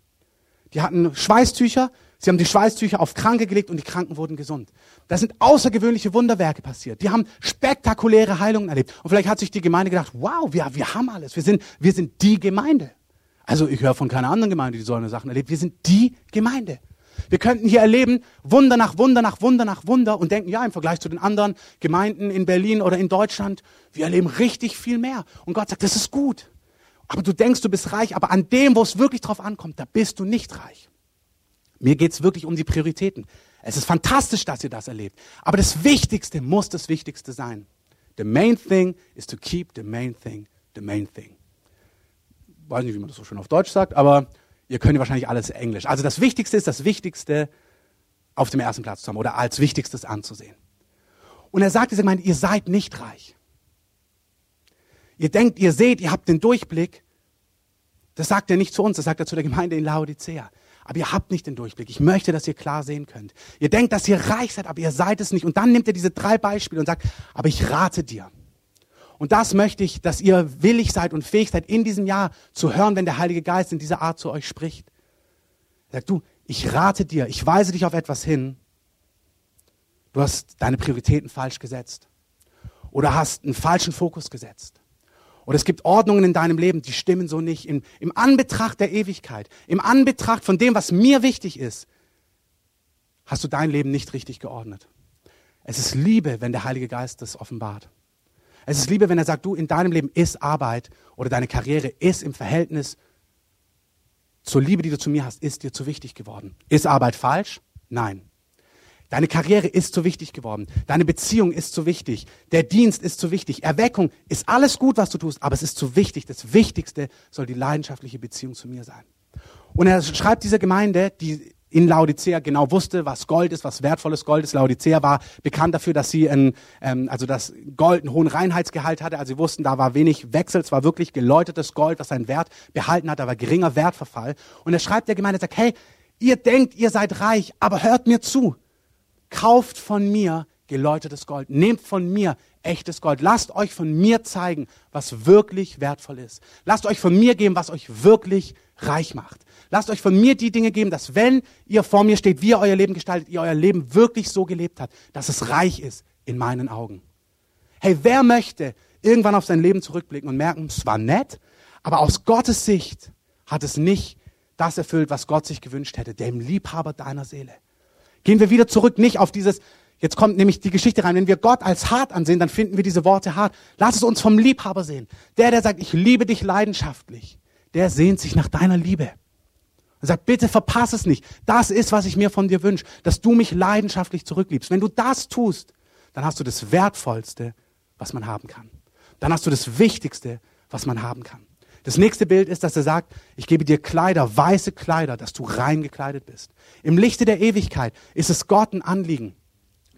Die hatten Schweißtücher, Sie haben die Schweißtücher auf Kranke gelegt und die Kranken wurden gesund. Da sind außergewöhnliche Wunderwerke passiert. Die haben spektakuläre Heilungen erlebt. Und vielleicht hat sich die Gemeinde gedacht, wow, wir, wir haben alles. Wir sind, wir sind die Gemeinde. Also ich höre von keiner anderen Gemeinde, die so eine Sachen erlebt. Wir sind die Gemeinde. Wir könnten hier erleben, Wunder nach Wunder nach Wunder nach Wunder und denken, ja, im Vergleich zu den anderen Gemeinden in Berlin oder in Deutschland, wir erleben richtig viel mehr. Und Gott sagt, das ist gut. Aber du denkst, du bist reich, aber an dem, wo es wirklich drauf ankommt, da bist du nicht reich. Mir geht es wirklich um die Prioritäten. Es ist fantastisch, dass ihr das erlebt. Aber das Wichtigste muss das Wichtigste sein. The main thing is to keep the main thing the main thing. Weiß nicht, wie man das so schön auf Deutsch sagt, aber ihr könnt wahrscheinlich alles Englisch. Also das Wichtigste ist das Wichtigste auf dem ersten Platz zu haben oder als Wichtigstes anzusehen. Und er sagt dieser ihr seid nicht reich. Ihr denkt, ihr seht, ihr habt den Durchblick. Das sagt er nicht zu uns, das sagt er zu der Gemeinde in Laodicea aber ihr habt nicht den Durchblick. Ich möchte, dass ihr klar sehen könnt. Ihr denkt, dass ihr reich seid, aber ihr seid es nicht. Und dann nimmt er diese drei Beispiele und sagt, aber ich rate dir. Und das möchte ich, dass ihr willig seid und fähig seid, in diesem Jahr zu hören, wenn der Heilige Geist in dieser Art zu euch spricht. Sagt, du, ich rate dir, ich weise dich auf etwas hin. Du hast deine Prioritäten falsch gesetzt. Oder hast einen falschen Fokus gesetzt. Oder es gibt Ordnungen in deinem Leben, die stimmen so nicht. Im, Im Anbetracht der Ewigkeit, im Anbetracht von dem, was mir wichtig ist, hast du dein Leben nicht richtig geordnet. Es ist Liebe, wenn der Heilige Geist das offenbart. Es ist Liebe, wenn er sagt, du, in deinem Leben ist Arbeit oder deine Karriere ist im Verhältnis zur Liebe, die du zu mir hast, ist dir zu wichtig geworden. Ist Arbeit falsch? Nein. Deine Karriere ist zu wichtig geworden. Deine Beziehung ist zu wichtig. Der Dienst ist zu wichtig. Erweckung ist alles gut, was du tust, aber es ist zu wichtig. Das Wichtigste soll die leidenschaftliche Beziehung zu mir sein. Und er schreibt dieser Gemeinde, die in Laodicea genau wusste, was Gold ist, was wertvolles Gold ist. Laodicea war bekannt dafür, dass sie ein, ähm, also das Gold einen hohen Reinheitsgehalt hatte. Also sie wussten, da war wenig Wechsel, es war wirklich geläutetes Gold, was seinen Wert behalten hat, war geringer Wertverfall. Und er schreibt der Gemeinde, sagt, hey, ihr denkt, ihr seid reich, aber hört mir zu kauft von mir geläutetes Gold. Nehmt von mir echtes Gold. Lasst euch von mir zeigen, was wirklich wertvoll ist. Lasst euch von mir geben, was euch wirklich reich macht. Lasst euch von mir die Dinge geben, dass wenn ihr vor mir steht, wie ihr euer Leben gestaltet, ihr euer Leben wirklich so gelebt habt, dass es reich ist in meinen Augen. Hey, wer möchte irgendwann auf sein Leben zurückblicken und merken, es war nett, aber aus Gottes Sicht hat es nicht das erfüllt, was Gott sich gewünscht hätte, dem Liebhaber deiner Seele. Gehen wir wieder zurück, nicht auf dieses, jetzt kommt nämlich die Geschichte rein, wenn wir Gott als hart ansehen, dann finden wir diese Worte hart. Lass es uns vom Liebhaber sehen. Der, der sagt, ich liebe dich leidenschaftlich, der sehnt sich nach deiner Liebe. Er sagt, bitte verpass es nicht. Das ist, was ich mir von dir wünsche, dass du mich leidenschaftlich zurückliebst. Wenn du das tust, dann hast du das Wertvollste, was man haben kann. Dann hast du das Wichtigste, was man haben kann. Das nächste Bild ist, dass er sagt, ich gebe dir Kleider, weiße Kleider, dass du rein gekleidet bist. Im Lichte der Ewigkeit ist es Gott ein Anliegen,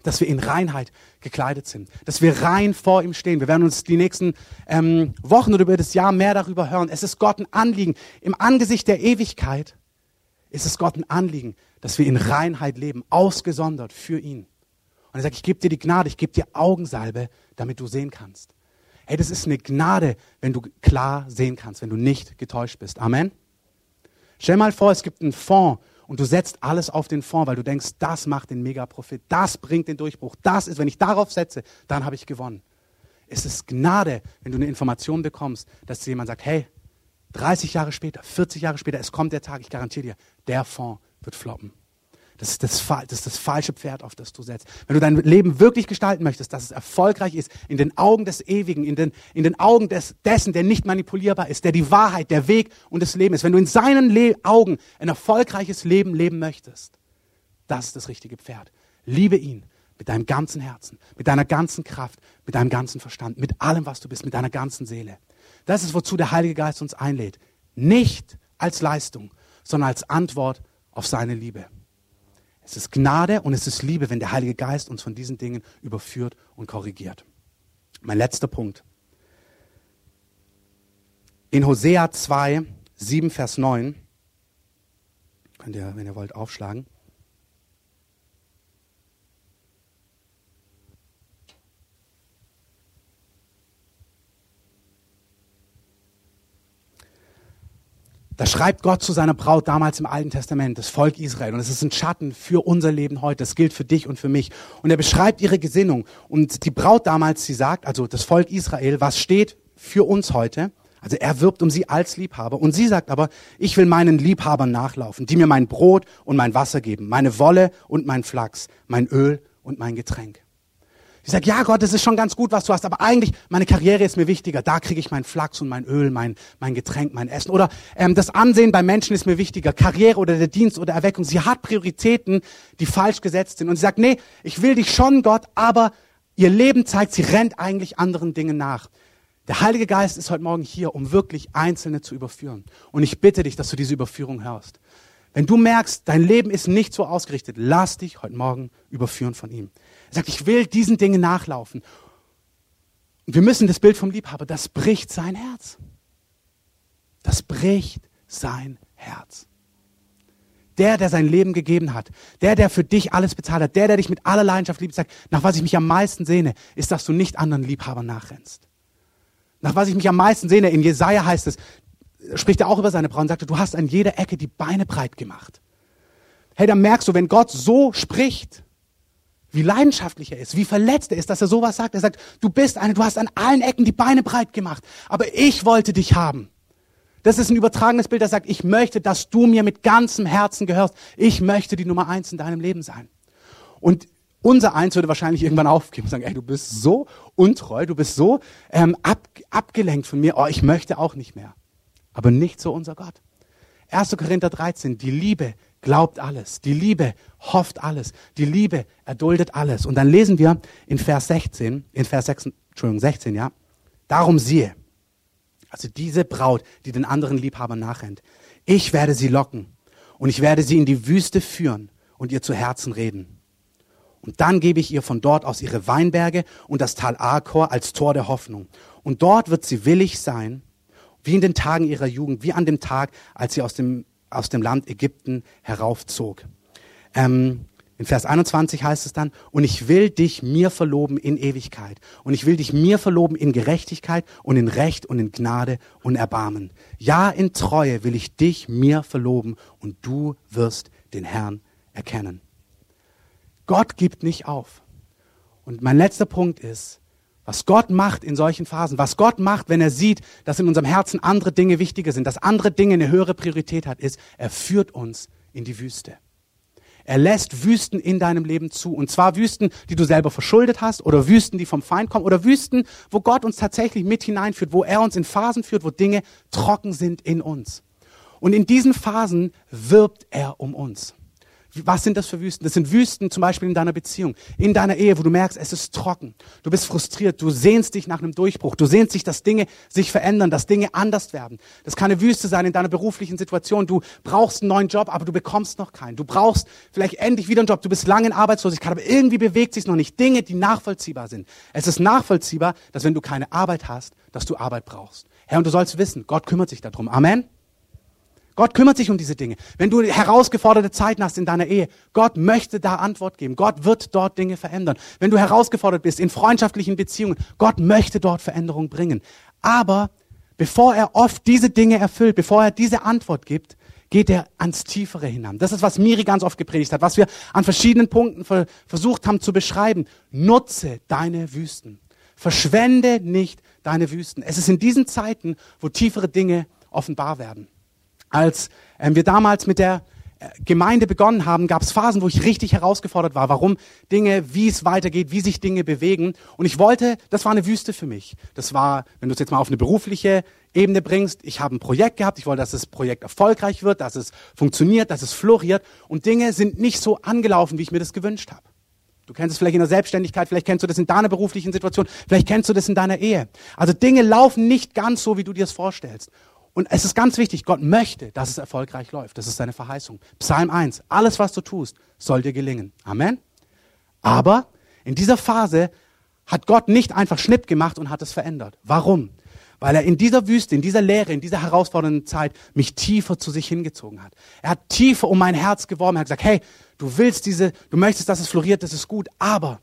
dass wir in Reinheit gekleidet sind, dass wir rein vor ihm stehen. Wir werden uns die nächsten ähm, Wochen oder über das Jahr mehr darüber hören. Es ist Gott ein Anliegen. Im Angesicht der Ewigkeit ist es Gott ein Anliegen, dass wir in Reinheit leben, ausgesondert für ihn. Und er sagt, ich gebe dir die Gnade, ich gebe dir Augensalbe, damit du sehen kannst. Hey, das ist eine Gnade, wenn du klar sehen kannst, wenn du nicht getäuscht bist. Amen. Stell mal vor, es gibt einen Fonds und du setzt alles auf den Fonds, weil du denkst, das macht den Megaprofit, das bringt den Durchbruch, das ist, wenn ich darauf setze, dann habe ich gewonnen. Es ist Gnade, wenn du eine Information bekommst, dass jemand sagt, hey, 30 Jahre später, 40 Jahre später, es kommt der Tag, ich garantiere dir, der Fonds wird floppen. Das ist das, das ist das falsche Pferd, auf das du setzt. Wenn du dein Leben wirklich gestalten möchtest, dass es erfolgreich ist, in den Augen des Ewigen, in den, in den Augen des, dessen, der nicht manipulierbar ist, der die Wahrheit, der Weg und das Leben ist. Wenn du in seinen Le Augen ein erfolgreiches Leben leben möchtest, das ist das richtige Pferd. Liebe ihn mit deinem ganzen Herzen, mit deiner ganzen Kraft, mit deinem ganzen Verstand, mit allem, was du bist, mit deiner ganzen Seele. Das ist, wozu der Heilige Geist uns einlädt. Nicht als Leistung, sondern als Antwort auf seine Liebe. Es ist Gnade und es ist Liebe, wenn der Heilige Geist uns von diesen Dingen überführt und korrigiert. Mein letzter Punkt. In Hosea 2, 7, Vers 9, könnt ihr, wenn ihr wollt, aufschlagen. Da schreibt Gott zu seiner Braut damals im Alten Testament, das Volk Israel. Und es ist ein Schatten für unser Leben heute. Das gilt für dich und für mich. Und er beschreibt ihre Gesinnung. Und die Braut damals, sie sagt, also das Volk Israel, was steht für uns heute? Also er wirbt um sie als Liebhaber. Und sie sagt aber, ich will meinen Liebhabern nachlaufen, die mir mein Brot und mein Wasser geben, meine Wolle und mein Flachs, mein Öl und mein Getränk. Ich sage, ja Gott, das ist schon ganz gut, was du hast, aber eigentlich, meine Karriere ist mir wichtiger. Da kriege ich mein Flachs und mein Öl, mein, mein Getränk, mein Essen. Oder ähm, das Ansehen bei Menschen ist mir wichtiger. Karriere oder der Dienst oder Erweckung. Sie hat Prioritäten, die falsch gesetzt sind. Und sie sagt, nee, ich will dich schon, Gott, aber ihr Leben zeigt, sie rennt eigentlich anderen Dingen nach. Der Heilige Geist ist heute Morgen hier, um wirklich Einzelne zu überführen. Und ich bitte dich, dass du diese Überführung hörst. Wenn du merkst, dein Leben ist nicht so ausgerichtet, lass dich heute Morgen überführen von ihm. Er sagt, ich will diesen Dingen nachlaufen. Und wir müssen das Bild vom Liebhaber, das bricht sein Herz. Das bricht sein Herz. Der, der sein Leben gegeben hat, der, der für dich alles bezahlt hat, der, der dich mit aller Leidenschaft liebt, sagt, nach was ich mich am meisten sehne, ist, dass du nicht anderen Liebhabern nachrennst. Nach was ich mich am meisten sehne, in Jesaja heißt es, spricht er auch über seine Braut und sagte, du hast an jeder Ecke die Beine breit gemacht. Hey, dann merkst du, wenn Gott so spricht, wie leidenschaftlich er ist, wie verletzt er ist, dass er sowas sagt. Er sagt, du bist eine, du hast an allen Ecken die Beine breit gemacht, aber ich wollte dich haben. Das ist ein übertragenes Bild, das sagt, ich möchte, dass du mir mit ganzem Herzen gehörst. Ich möchte die Nummer eins in deinem Leben sein. Und unser Eins würde wahrscheinlich irgendwann aufgeben und sagen, ey, du bist so untreu, du bist so ähm, ab, abgelenkt von mir, oh, ich möchte auch nicht mehr. Aber nicht so unser Gott. 1. Korinther 13, die Liebe glaubt alles. Die Liebe hofft alles. Die Liebe erduldet alles. Und dann lesen wir in Vers 16, in Vers 6, Entschuldigung, 16, ja. Darum siehe, also diese Braut, die den anderen Liebhabern nachrennt, ich werde sie locken und ich werde sie in die Wüste führen und ihr zu Herzen reden. Und dann gebe ich ihr von dort aus ihre Weinberge und das Tal Arkor als Tor der Hoffnung. Und dort wird sie willig sein, wie in den Tagen ihrer Jugend, wie an dem Tag, als sie aus dem aus dem Land Ägypten heraufzog. Ähm, in Vers 21 heißt es dann, und ich will dich mir verloben in Ewigkeit. Und ich will dich mir verloben in Gerechtigkeit und in Recht und in Gnade und Erbarmen. Ja, in Treue will ich dich mir verloben und du wirst den Herrn erkennen. Gott gibt nicht auf. Und mein letzter Punkt ist, was Gott macht in solchen Phasen, was Gott macht, wenn er sieht, dass in unserem Herzen andere Dinge wichtiger sind, dass andere Dinge eine höhere Priorität hat, ist, er führt uns in die Wüste. Er lässt Wüsten in deinem Leben zu. Und zwar Wüsten, die du selber verschuldet hast oder Wüsten, die vom Feind kommen oder Wüsten, wo Gott uns tatsächlich mit hineinführt, wo er uns in Phasen führt, wo Dinge trocken sind in uns. Und in diesen Phasen wirbt er um uns. Was sind das für Wüsten? Das sind Wüsten zum Beispiel in deiner Beziehung, in deiner Ehe, wo du merkst, es ist trocken. Du bist frustriert, du sehnst dich nach einem Durchbruch, du sehnst dich, dass Dinge sich verändern, dass Dinge anders werden. Das kann eine Wüste sein in deiner beruflichen Situation. Du brauchst einen neuen Job, aber du bekommst noch keinen. Du brauchst vielleicht endlich wieder einen Job. Du bist lange in Arbeitslosigkeit, aber irgendwie bewegt sich noch nicht. Dinge, die nachvollziehbar sind. Es ist nachvollziehbar, dass wenn du keine Arbeit hast, dass du Arbeit brauchst. Herr, und du sollst wissen, Gott kümmert sich darum. Amen. Gott kümmert sich um diese Dinge. Wenn du herausgeforderte Zeiten hast in deiner Ehe, Gott möchte da Antwort geben. Gott wird dort Dinge verändern. Wenn du herausgefordert bist in freundschaftlichen Beziehungen, Gott möchte dort Veränderung bringen. Aber bevor er oft diese Dinge erfüllt, bevor er diese Antwort gibt, geht er ans Tiefere hinan. Das ist, was Miri ganz oft gepredigt hat, was wir an verschiedenen Punkten versucht haben zu beschreiben. Nutze deine Wüsten. Verschwende nicht deine Wüsten. Es ist in diesen Zeiten, wo tiefere Dinge offenbar werden als ähm, wir damals mit der äh, Gemeinde begonnen haben, gab es Phasen, wo ich richtig herausgefordert war, warum Dinge, wie es weitergeht, wie sich Dinge bewegen. Und ich wollte, das war eine Wüste für mich. Das war, wenn du es jetzt mal auf eine berufliche Ebene bringst, ich habe ein Projekt gehabt, ich wollte, dass das Projekt erfolgreich wird, dass es funktioniert, dass es floriert. Und Dinge sind nicht so angelaufen, wie ich mir das gewünscht habe. Du kennst es vielleicht in der Selbstständigkeit, vielleicht kennst du das in deiner beruflichen Situation, vielleicht kennst du das in deiner Ehe. Also Dinge laufen nicht ganz so, wie du dir es vorstellst. Und es ist ganz wichtig, Gott möchte, dass es erfolgreich läuft. Das ist seine Verheißung. Psalm 1, alles was du tust, soll dir gelingen. Amen. Aber in dieser Phase hat Gott nicht einfach Schnipp gemacht und hat es verändert. Warum? Weil er in dieser Wüste, in dieser Leere, in dieser herausfordernden Zeit mich tiefer zu sich hingezogen hat. Er hat tiefer um mein Herz geworben. Er hat gesagt, hey, du willst diese, du möchtest, dass es floriert, das ist gut, aber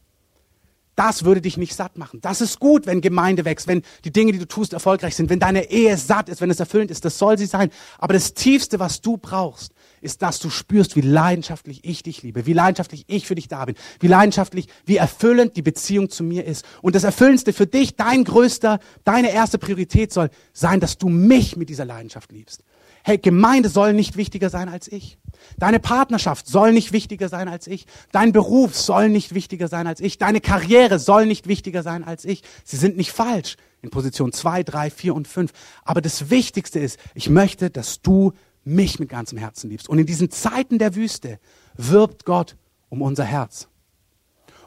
das würde dich nicht satt machen. Das ist gut, wenn Gemeinde wächst, wenn die Dinge, die du tust, erfolgreich sind, wenn deine Ehe satt ist, wenn es erfüllend ist. Das soll sie sein. Aber das Tiefste, was du brauchst, ist, dass du spürst, wie leidenschaftlich ich dich liebe, wie leidenschaftlich ich für dich da bin, wie leidenschaftlich, wie erfüllend die Beziehung zu mir ist. Und das Erfüllendste für dich, dein größter, deine erste Priorität soll sein, dass du mich mit dieser Leidenschaft liebst. Hey, Gemeinde soll nicht wichtiger sein als ich. Deine Partnerschaft soll nicht wichtiger sein als ich. Dein Beruf soll nicht wichtiger sein als ich. Deine Karriere soll nicht wichtiger sein als ich. Sie sind nicht falsch in Position 2, 3, 4 und 5. Aber das Wichtigste ist, ich möchte, dass du mich mit ganzem Herzen liebst. Und in diesen Zeiten der Wüste wirbt Gott um unser Herz.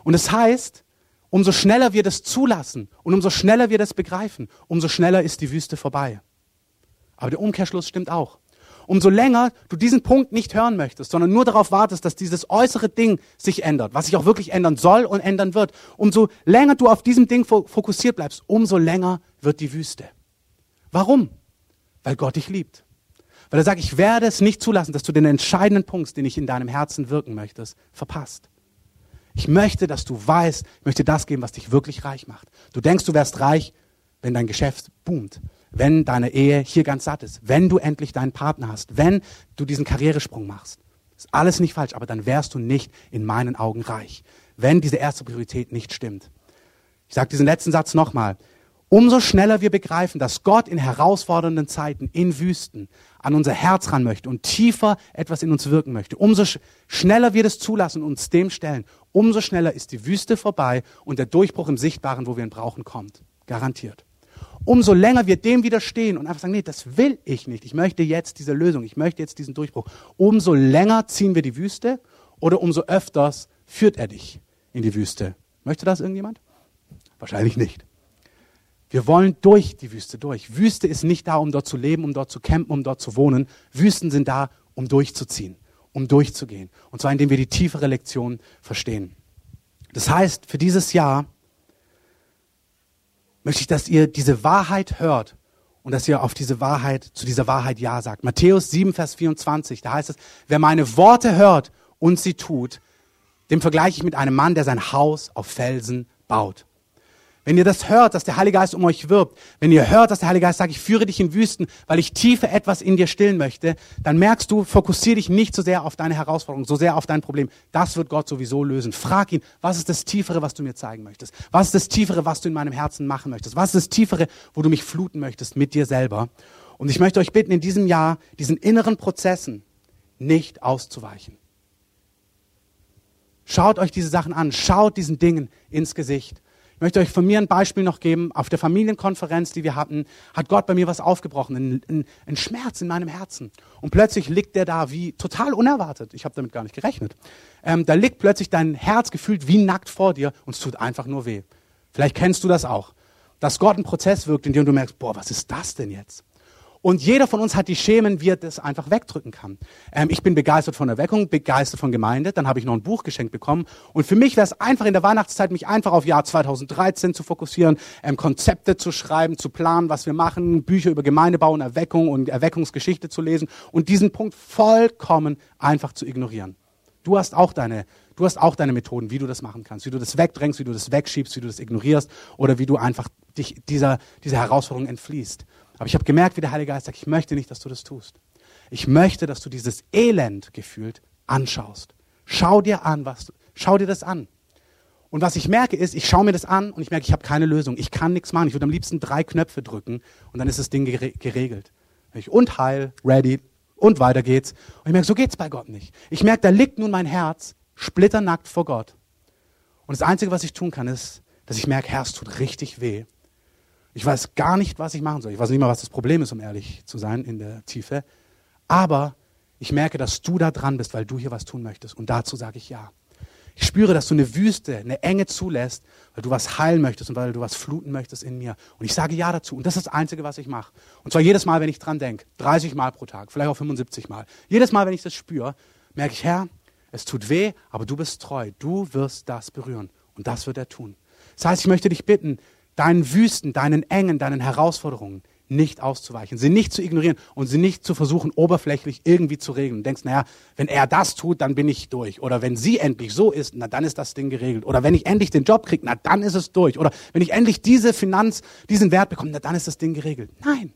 Und es das heißt, umso schneller wir das zulassen und umso schneller wir das begreifen, umso schneller ist die Wüste vorbei. Aber der Umkehrschluss stimmt auch. Umso länger du diesen Punkt nicht hören möchtest, sondern nur darauf wartest, dass dieses äußere Ding sich ändert, was sich auch wirklich ändern soll und ändern wird, umso länger du auf diesem Ding fokussiert bleibst, umso länger wird die Wüste. Warum? Weil Gott dich liebt. Weil er sagt, ich werde es nicht zulassen, dass du den entscheidenden Punkt, den ich in deinem Herzen wirken möchtest, verpasst. Ich möchte, dass du weißt, ich möchte das geben, was dich wirklich reich macht. Du denkst, du wärst reich, wenn dein Geschäft boomt wenn deine Ehe hier ganz satt ist, wenn du endlich deinen Partner hast, wenn du diesen Karrieresprung machst. Ist alles nicht falsch, aber dann wärst du nicht in meinen Augen reich, wenn diese erste Priorität nicht stimmt. Ich sage diesen letzten Satz nochmal. Umso schneller wir begreifen, dass Gott in herausfordernden Zeiten, in Wüsten, an unser Herz ran möchte und tiefer etwas in uns wirken möchte, umso sch schneller wir das zulassen und uns dem stellen, umso schneller ist die Wüste vorbei und der Durchbruch im Sichtbaren, wo wir ihn brauchen, kommt. Garantiert umso länger wir dem widerstehen und einfach sagen, nee, das will ich nicht. Ich möchte jetzt diese Lösung, ich möchte jetzt diesen Durchbruch. Umso länger ziehen wir die Wüste oder umso öfters führt er dich in die Wüste. Möchte das irgendjemand? Wahrscheinlich nicht. Wir wollen durch die Wüste durch. Wüste ist nicht da, um dort zu leben, um dort zu campen, um dort zu wohnen. Wüsten sind da, um durchzuziehen, um durchzugehen. Und zwar indem wir die tiefere Lektion verstehen. Das heißt, für dieses Jahr möchte ich, dass ihr diese Wahrheit hört und dass ihr auf diese Wahrheit, zu dieser Wahrheit Ja sagt. Matthäus 7, Vers 24, da heißt es, wer meine Worte hört und sie tut, dem vergleiche ich mit einem Mann, der sein Haus auf Felsen baut. Wenn ihr das hört, dass der Heilige Geist um euch wirbt, wenn ihr hört, dass der Heilige Geist sagt, ich führe dich in Wüsten, weil ich tiefe etwas in dir stillen möchte, dann merkst du, fokussiere dich nicht so sehr auf deine Herausforderung, so sehr auf dein Problem. Das wird Gott sowieso lösen. Frag ihn, was ist das Tiefere, was du mir zeigen möchtest? Was ist das Tiefere, was du in meinem Herzen machen möchtest? Was ist das Tiefere, wo du mich fluten möchtest mit dir selber? Und ich möchte euch bitten, in diesem Jahr diesen inneren Prozessen nicht auszuweichen. Schaut euch diese Sachen an, schaut diesen Dingen ins Gesicht ich möchte euch von mir ein Beispiel noch geben. Auf der Familienkonferenz, die wir hatten, hat Gott bei mir was aufgebrochen, ein, ein, Schmerz in meinem Herzen. Und plötzlich liegt der da wie total unerwartet. Ich habe damit gar nicht gerechnet. Ähm, da liegt plötzlich dein Herz gefühlt wie nackt vor dir und es tut einfach nur weh. Vielleicht kennst du das auch, dass Gott einen Prozess wirkt, in dem du merkst, boah, was ist das denn jetzt? Und jeder von uns hat die Schemen, wie er das einfach wegdrücken kann. Ähm, ich bin begeistert von Erweckung, begeistert von Gemeinde. Dann habe ich noch ein Buch geschenkt bekommen. Und für mich wäre es einfach in der Weihnachtszeit, mich einfach auf Jahr 2013 zu fokussieren, ähm, Konzepte zu schreiben, zu planen, was wir machen, Bücher über Gemeindebau und Erweckung und Erweckungsgeschichte zu lesen und diesen Punkt vollkommen einfach zu ignorieren. Du hast auch deine, du hast auch deine Methoden, wie du das machen kannst, wie du das wegdrängst, wie du das wegschiebst, wie du das ignorierst oder wie du einfach dich dieser, dieser Herausforderung entfließt. Aber ich habe gemerkt, wie der Heilige Geist sagt, ich möchte nicht, dass du das tust. Ich möchte, dass du dieses Elend gefühlt anschaust. Schau dir an, was schau dir das an. Und was ich merke ist, ich schaue mir das an und ich merke, ich habe keine Lösung. Ich kann nichts machen. Ich würde am liebsten drei Knöpfe drücken und dann ist das Ding geregelt. Und heil, ready und weiter geht's. Und ich merke, so geht's bei Gott nicht. Ich merke, da liegt nun mein Herz splitternackt vor Gott. Und das Einzige, was ich tun kann, ist, dass ich merke, Herr, es tut richtig weh. Ich weiß gar nicht, was ich machen soll. Ich weiß nicht mal, was das Problem ist, um ehrlich zu sein in der Tiefe. Aber ich merke, dass du da dran bist, weil du hier was tun möchtest. Und dazu sage ich ja. Ich spüre, dass du eine Wüste, eine Enge zulässt, weil du was heilen möchtest und weil du was fluten möchtest in mir. Und ich sage ja dazu. Und das ist das Einzige, was ich mache. Und zwar jedes Mal, wenn ich dran denke. 30 Mal pro Tag, vielleicht auch 75 Mal. Jedes Mal, wenn ich das spüre, merke ich, Herr, es tut weh, aber du bist treu. Du wirst das berühren. Und das wird er tun. Das heißt, ich möchte dich bitten, deinen Wüsten, deinen Engen, deinen Herausforderungen nicht auszuweichen, sie nicht zu ignorieren und sie nicht zu versuchen, oberflächlich irgendwie zu regeln. Du denkst, naja, wenn er das tut, dann bin ich durch. Oder wenn sie endlich so ist, na dann ist das Ding geregelt. Oder wenn ich endlich den Job kriege, na dann ist es durch. Oder wenn ich endlich diese Finanz, diesen Wert bekomme, na dann ist das Ding geregelt. Nein.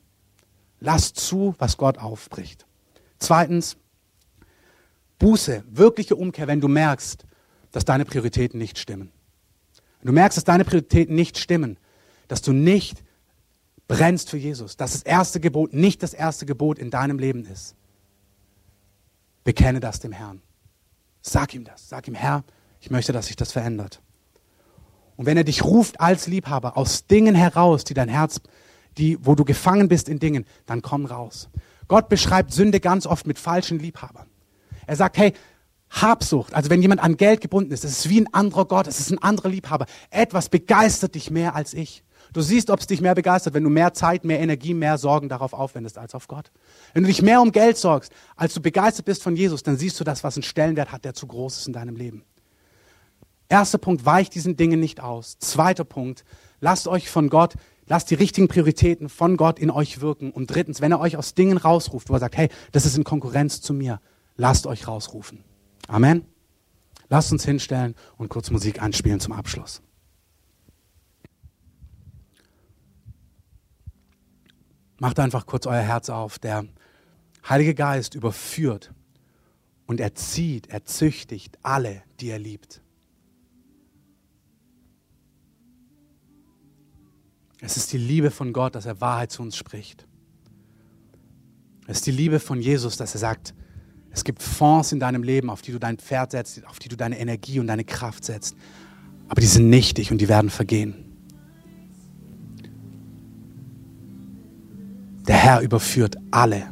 Lass zu, was Gott aufbricht. Zweitens, Buße, wirkliche Umkehr, wenn du merkst, dass deine Prioritäten nicht stimmen. Wenn du merkst, dass deine Prioritäten nicht stimmen, dass du nicht brennst für Jesus, dass das erste Gebot nicht das erste Gebot in deinem Leben ist, bekenne das dem Herrn. Sag ihm das. Sag ihm, Herr, ich möchte, dass sich das verändert. Und wenn er dich ruft als Liebhaber aus Dingen heraus, die dein Herz, die, wo du gefangen bist in Dingen, dann komm raus. Gott beschreibt Sünde ganz oft mit falschen Liebhabern. Er sagt, hey, Habsucht, also wenn jemand an Geld gebunden ist, das ist wie ein anderer Gott, es ist ein anderer Liebhaber. Etwas begeistert dich mehr als ich. Du siehst, ob es dich mehr begeistert, wenn du mehr Zeit, mehr Energie, mehr Sorgen darauf aufwendest als auf Gott. Wenn du dich mehr um Geld sorgst, als du begeistert bist von Jesus, dann siehst du das, was einen Stellenwert hat, der zu groß ist in deinem Leben. Erster Punkt, weicht diesen Dingen nicht aus. Zweiter Punkt, lasst euch von Gott, lasst die richtigen Prioritäten von Gott in euch wirken. Und drittens, wenn er euch aus Dingen rausruft, wo er sagt, hey, das ist in Konkurrenz zu mir, lasst euch rausrufen. Amen. Lasst uns hinstellen und kurz Musik einspielen zum Abschluss. Macht einfach kurz euer Herz auf. Der Heilige Geist überführt und erzieht, erzüchtigt alle, die er liebt. Es ist die Liebe von Gott, dass er Wahrheit zu uns spricht. Es ist die Liebe von Jesus, dass er sagt, es gibt Fonds in deinem Leben, auf die du dein Pferd setzt, auf die du deine Energie und deine Kraft setzt. Aber die sind nichtig und die werden vergehen. Der Herr überführt alle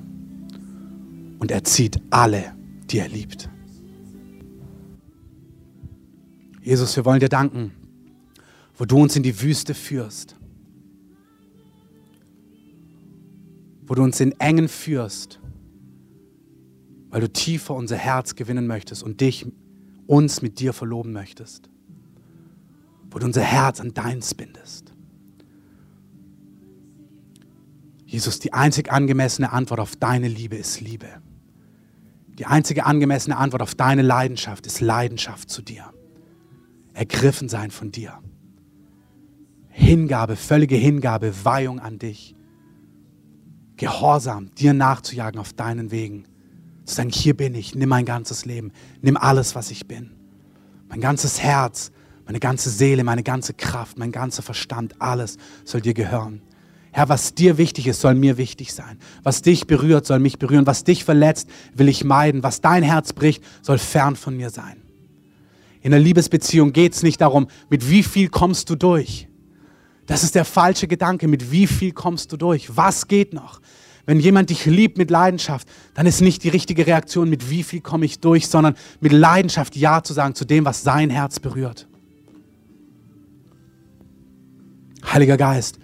und er zieht alle, die er liebt. Jesus, wir wollen dir danken, wo du uns in die Wüste führst, wo du uns in Engen führst, weil du tiefer unser Herz gewinnen möchtest und dich, uns mit dir verloben möchtest, wo du unser Herz an deins bindest. Jesus, die einzig angemessene Antwort auf deine Liebe ist Liebe. Die einzige angemessene Antwort auf deine Leidenschaft ist Leidenschaft zu dir. Ergriffen sein von dir. Hingabe, völlige Hingabe, Weihung an dich. Gehorsam, dir nachzujagen auf deinen Wegen. Zu sagen, hier bin ich, nimm mein ganzes Leben, nimm alles, was ich bin. Mein ganzes Herz, meine ganze Seele, meine ganze Kraft, mein ganzer Verstand, alles soll dir gehören. Herr, was dir wichtig ist, soll mir wichtig sein. Was dich berührt, soll mich berühren. Was dich verletzt, will ich meiden. Was dein Herz bricht, soll fern von mir sein. In der Liebesbeziehung geht es nicht darum, mit wie viel kommst du durch. Das ist der falsche Gedanke. Mit wie viel kommst du durch? Was geht noch? Wenn jemand dich liebt mit Leidenschaft, dann ist nicht die richtige Reaktion, mit wie viel komme ich durch, sondern mit Leidenschaft Ja zu sagen zu dem, was sein Herz berührt. Heiliger Geist,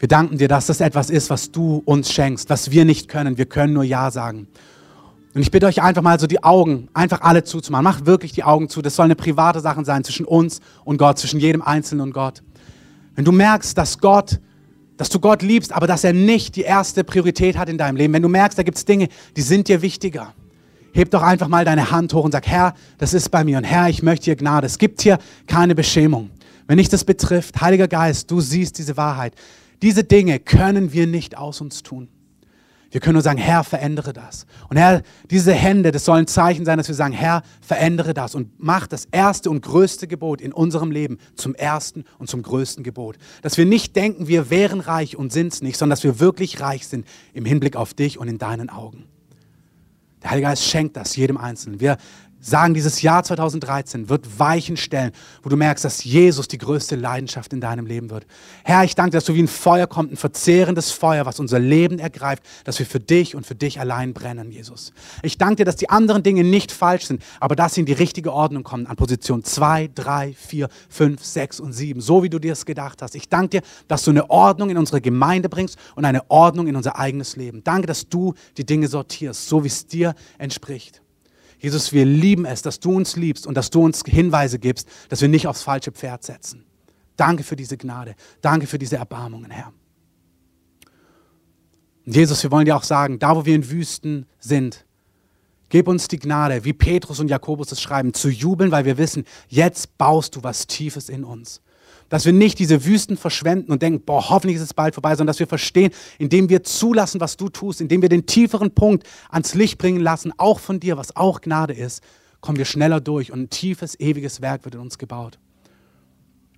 wir danken dir, dass das etwas ist, was du uns schenkst, was wir nicht können. Wir können nur Ja sagen. Und ich bitte euch einfach mal so die Augen, einfach alle zuzumachen. Macht wirklich die Augen zu. Das soll eine private Sache sein zwischen uns und Gott, zwischen jedem Einzelnen und Gott. Wenn du merkst, dass Gott, dass du Gott liebst, aber dass er nicht die erste Priorität hat in deinem Leben, wenn du merkst, da gibt es Dinge, die sind dir wichtiger, heb doch einfach mal deine Hand hoch und sag, Herr, das ist bei mir und Herr, ich möchte dir Gnade. Es gibt hier keine Beschämung. Wenn dich das betrifft, Heiliger Geist, du siehst diese Wahrheit. Diese Dinge können wir nicht aus uns tun. Wir können nur sagen, Herr, verändere das. Und Herr, diese Hände, das soll ein Zeichen sein, dass wir sagen, Herr, verändere das und mach das erste und größte Gebot in unserem Leben zum ersten und zum größten Gebot. Dass wir nicht denken, wir wären reich und sind es nicht, sondern dass wir wirklich reich sind im Hinblick auf dich und in deinen Augen. Der Heilige Geist schenkt das jedem Einzelnen. Wir sagen, dieses Jahr 2013 wird Weichen stellen, wo du merkst, dass Jesus die größte Leidenschaft in deinem Leben wird. Herr, ich danke, dass du wie ein Feuer kommt, ein verzehrendes Feuer, was unser Leben ergreift, dass wir für dich und für dich allein brennen, Jesus. Ich danke dir, dass die anderen Dinge nicht falsch sind, aber dass sie in die richtige Ordnung kommen, an Position 2, 3, 4, 5, 6 und 7, so wie du dir es gedacht hast. Ich danke dir, dass du eine Ordnung in unsere Gemeinde bringst und eine Ordnung in unser eigenes Leben. Danke, dass du die Dinge sortierst, so wie es dir entspricht. Jesus, wir lieben es, dass du uns liebst und dass du uns Hinweise gibst, dass wir nicht aufs falsche Pferd setzen. Danke für diese Gnade. Danke für diese Erbarmungen, Herr. Und Jesus, wir wollen dir auch sagen, da wo wir in Wüsten sind, gib uns die Gnade, wie Petrus und Jakobus es schreiben, zu jubeln, weil wir wissen, jetzt baust du was Tiefes in uns dass wir nicht diese Wüsten verschwenden und denken, boah, hoffentlich ist es bald vorbei, sondern dass wir verstehen, indem wir zulassen, was du tust, indem wir den tieferen Punkt ans Licht bringen lassen, auch von dir, was auch Gnade ist, kommen wir schneller durch und ein tiefes, ewiges Werk wird in uns gebaut.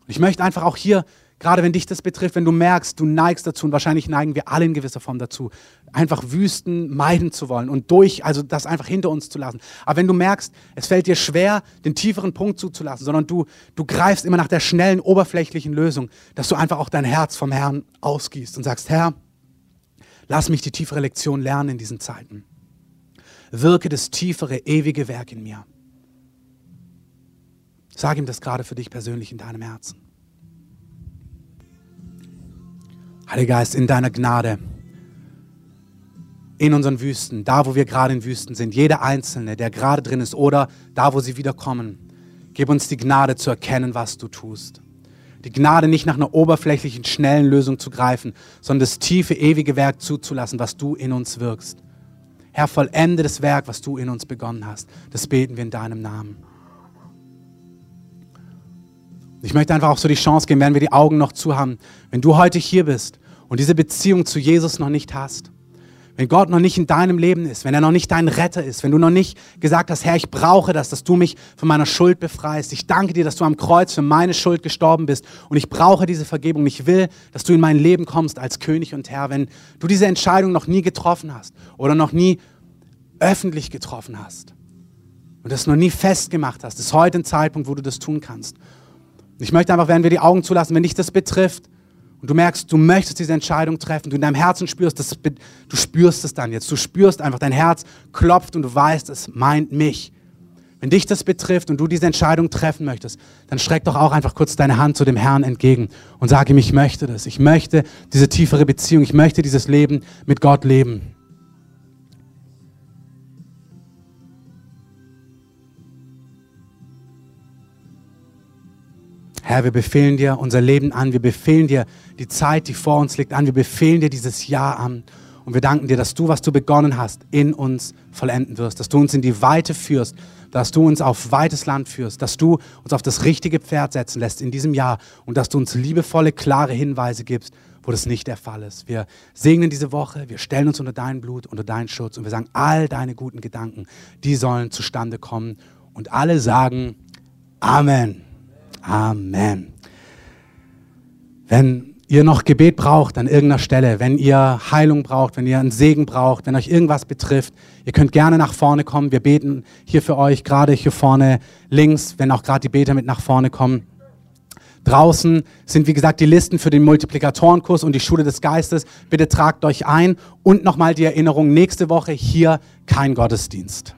Und ich möchte einfach auch hier Gerade wenn dich das betrifft, wenn du merkst, du neigst dazu, und wahrscheinlich neigen wir alle in gewisser Form dazu, einfach Wüsten meiden zu wollen und durch, also das einfach hinter uns zu lassen. Aber wenn du merkst, es fällt dir schwer, den tieferen Punkt zuzulassen, sondern du, du greifst immer nach der schnellen, oberflächlichen Lösung, dass du einfach auch dein Herz vom Herrn ausgießt und sagst, Herr, lass mich die tiefere Lektion lernen in diesen Zeiten. Wirke das tiefere, ewige Werk in mir. Sag ihm das gerade für dich persönlich in deinem Herzen. Heiliger Geist, in deiner Gnade, in unseren Wüsten, da wo wir gerade in Wüsten sind, jeder Einzelne, der gerade drin ist oder da wo sie wiederkommen, gib uns die Gnade zu erkennen, was du tust. Die Gnade nicht nach einer oberflächlichen, schnellen Lösung zu greifen, sondern das tiefe, ewige Werk zuzulassen, was du in uns wirkst. Herr, vollende das Werk, was du in uns begonnen hast. Das beten wir in deinem Namen. Ich möchte einfach auch so die Chance geben, wenn wir die Augen noch zu haben, wenn du heute hier bist und diese Beziehung zu Jesus noch nicht hast, wenn Gott noch nicht in deinem Leben ist, wenn er noch nicht dein Retter ist, wenn du noch nicht gesagt hast, Herr, ich brauche das, dass du mich von meiner Schuld befreist. Ich danke dir, dass du am Kreuz für meine Schuld gestorben bist und ich brauche diese Vergebung. Ich will, dass du in mein Leben kommst als König und Herr. Wenn du diese Entscheidung noch nie getroffen hast oder noch nie öffentlich getroffen hast und das noch nie festgemacht hast, ist heute ein Zeitpunkt, wo du das tun kannst. Ich möchte einfach, wenn wir die Augen zulassen, wenn dich das betrifft, und du merkst, du möchtest diese Entscheidung treffen, du in deinem Herzen spürst, das, du spürst es dann jetzt. Du spürst einfach, dein Herz klopft und du weißt, es meint mich. Wenn dich das betrifft und du diese Entscheidung treffen möchtest, dann streck doch auch einfach kurz deine Hand zu dem Herrn entgegen und sag ihm, ich möchte das. Ich möchte diese tiefere Beziehung. Ich möchte dieses Leben mit Gott leben. Herr, wir befehlen dir unser Leben an, wir befehlen dir die Zeit, die vor uns liegt, an, wir befehlen dir dieses Jahr an. Und wir danken dir, dass du, was du begonnen hast, in uns vollenden wirst, dass du uns in die Weite führst, dass du uns auf weites Land führst, dass du uns auf das richtige Pferd setzen lässt in diesem Jahr und dass du uns liebevolle, klare Hinweise gibst, wo das nicht der Fall ist. Wir segnen diese Woche, wir stellen uns unter dein Blut, unter deinen Schutz und wir sagen, all deine guten Gedanken, die sollen zustande kommen. Und alle sagen Amen. Amen. Wenn ihr noch Gebet braucht an irgendeiner Stelle, wenn ihr Heilung braucht, wenn ihr einen Segen braucht, wenn euch irgendwas betrifft, ihr könnt gerne nach vorne kommen. Wir beten hier für euch, gerade hier vorne links, wenn auch gerade die Beter mit nach vorne kommen. Draußen sind, wie gesagt, die Listen für den Multiplikatorenkurs und die Schule des Geistes. Bitte tragt euch ein und nochmal die Erinnerung, nächste Woche hier kein Gottesdienst.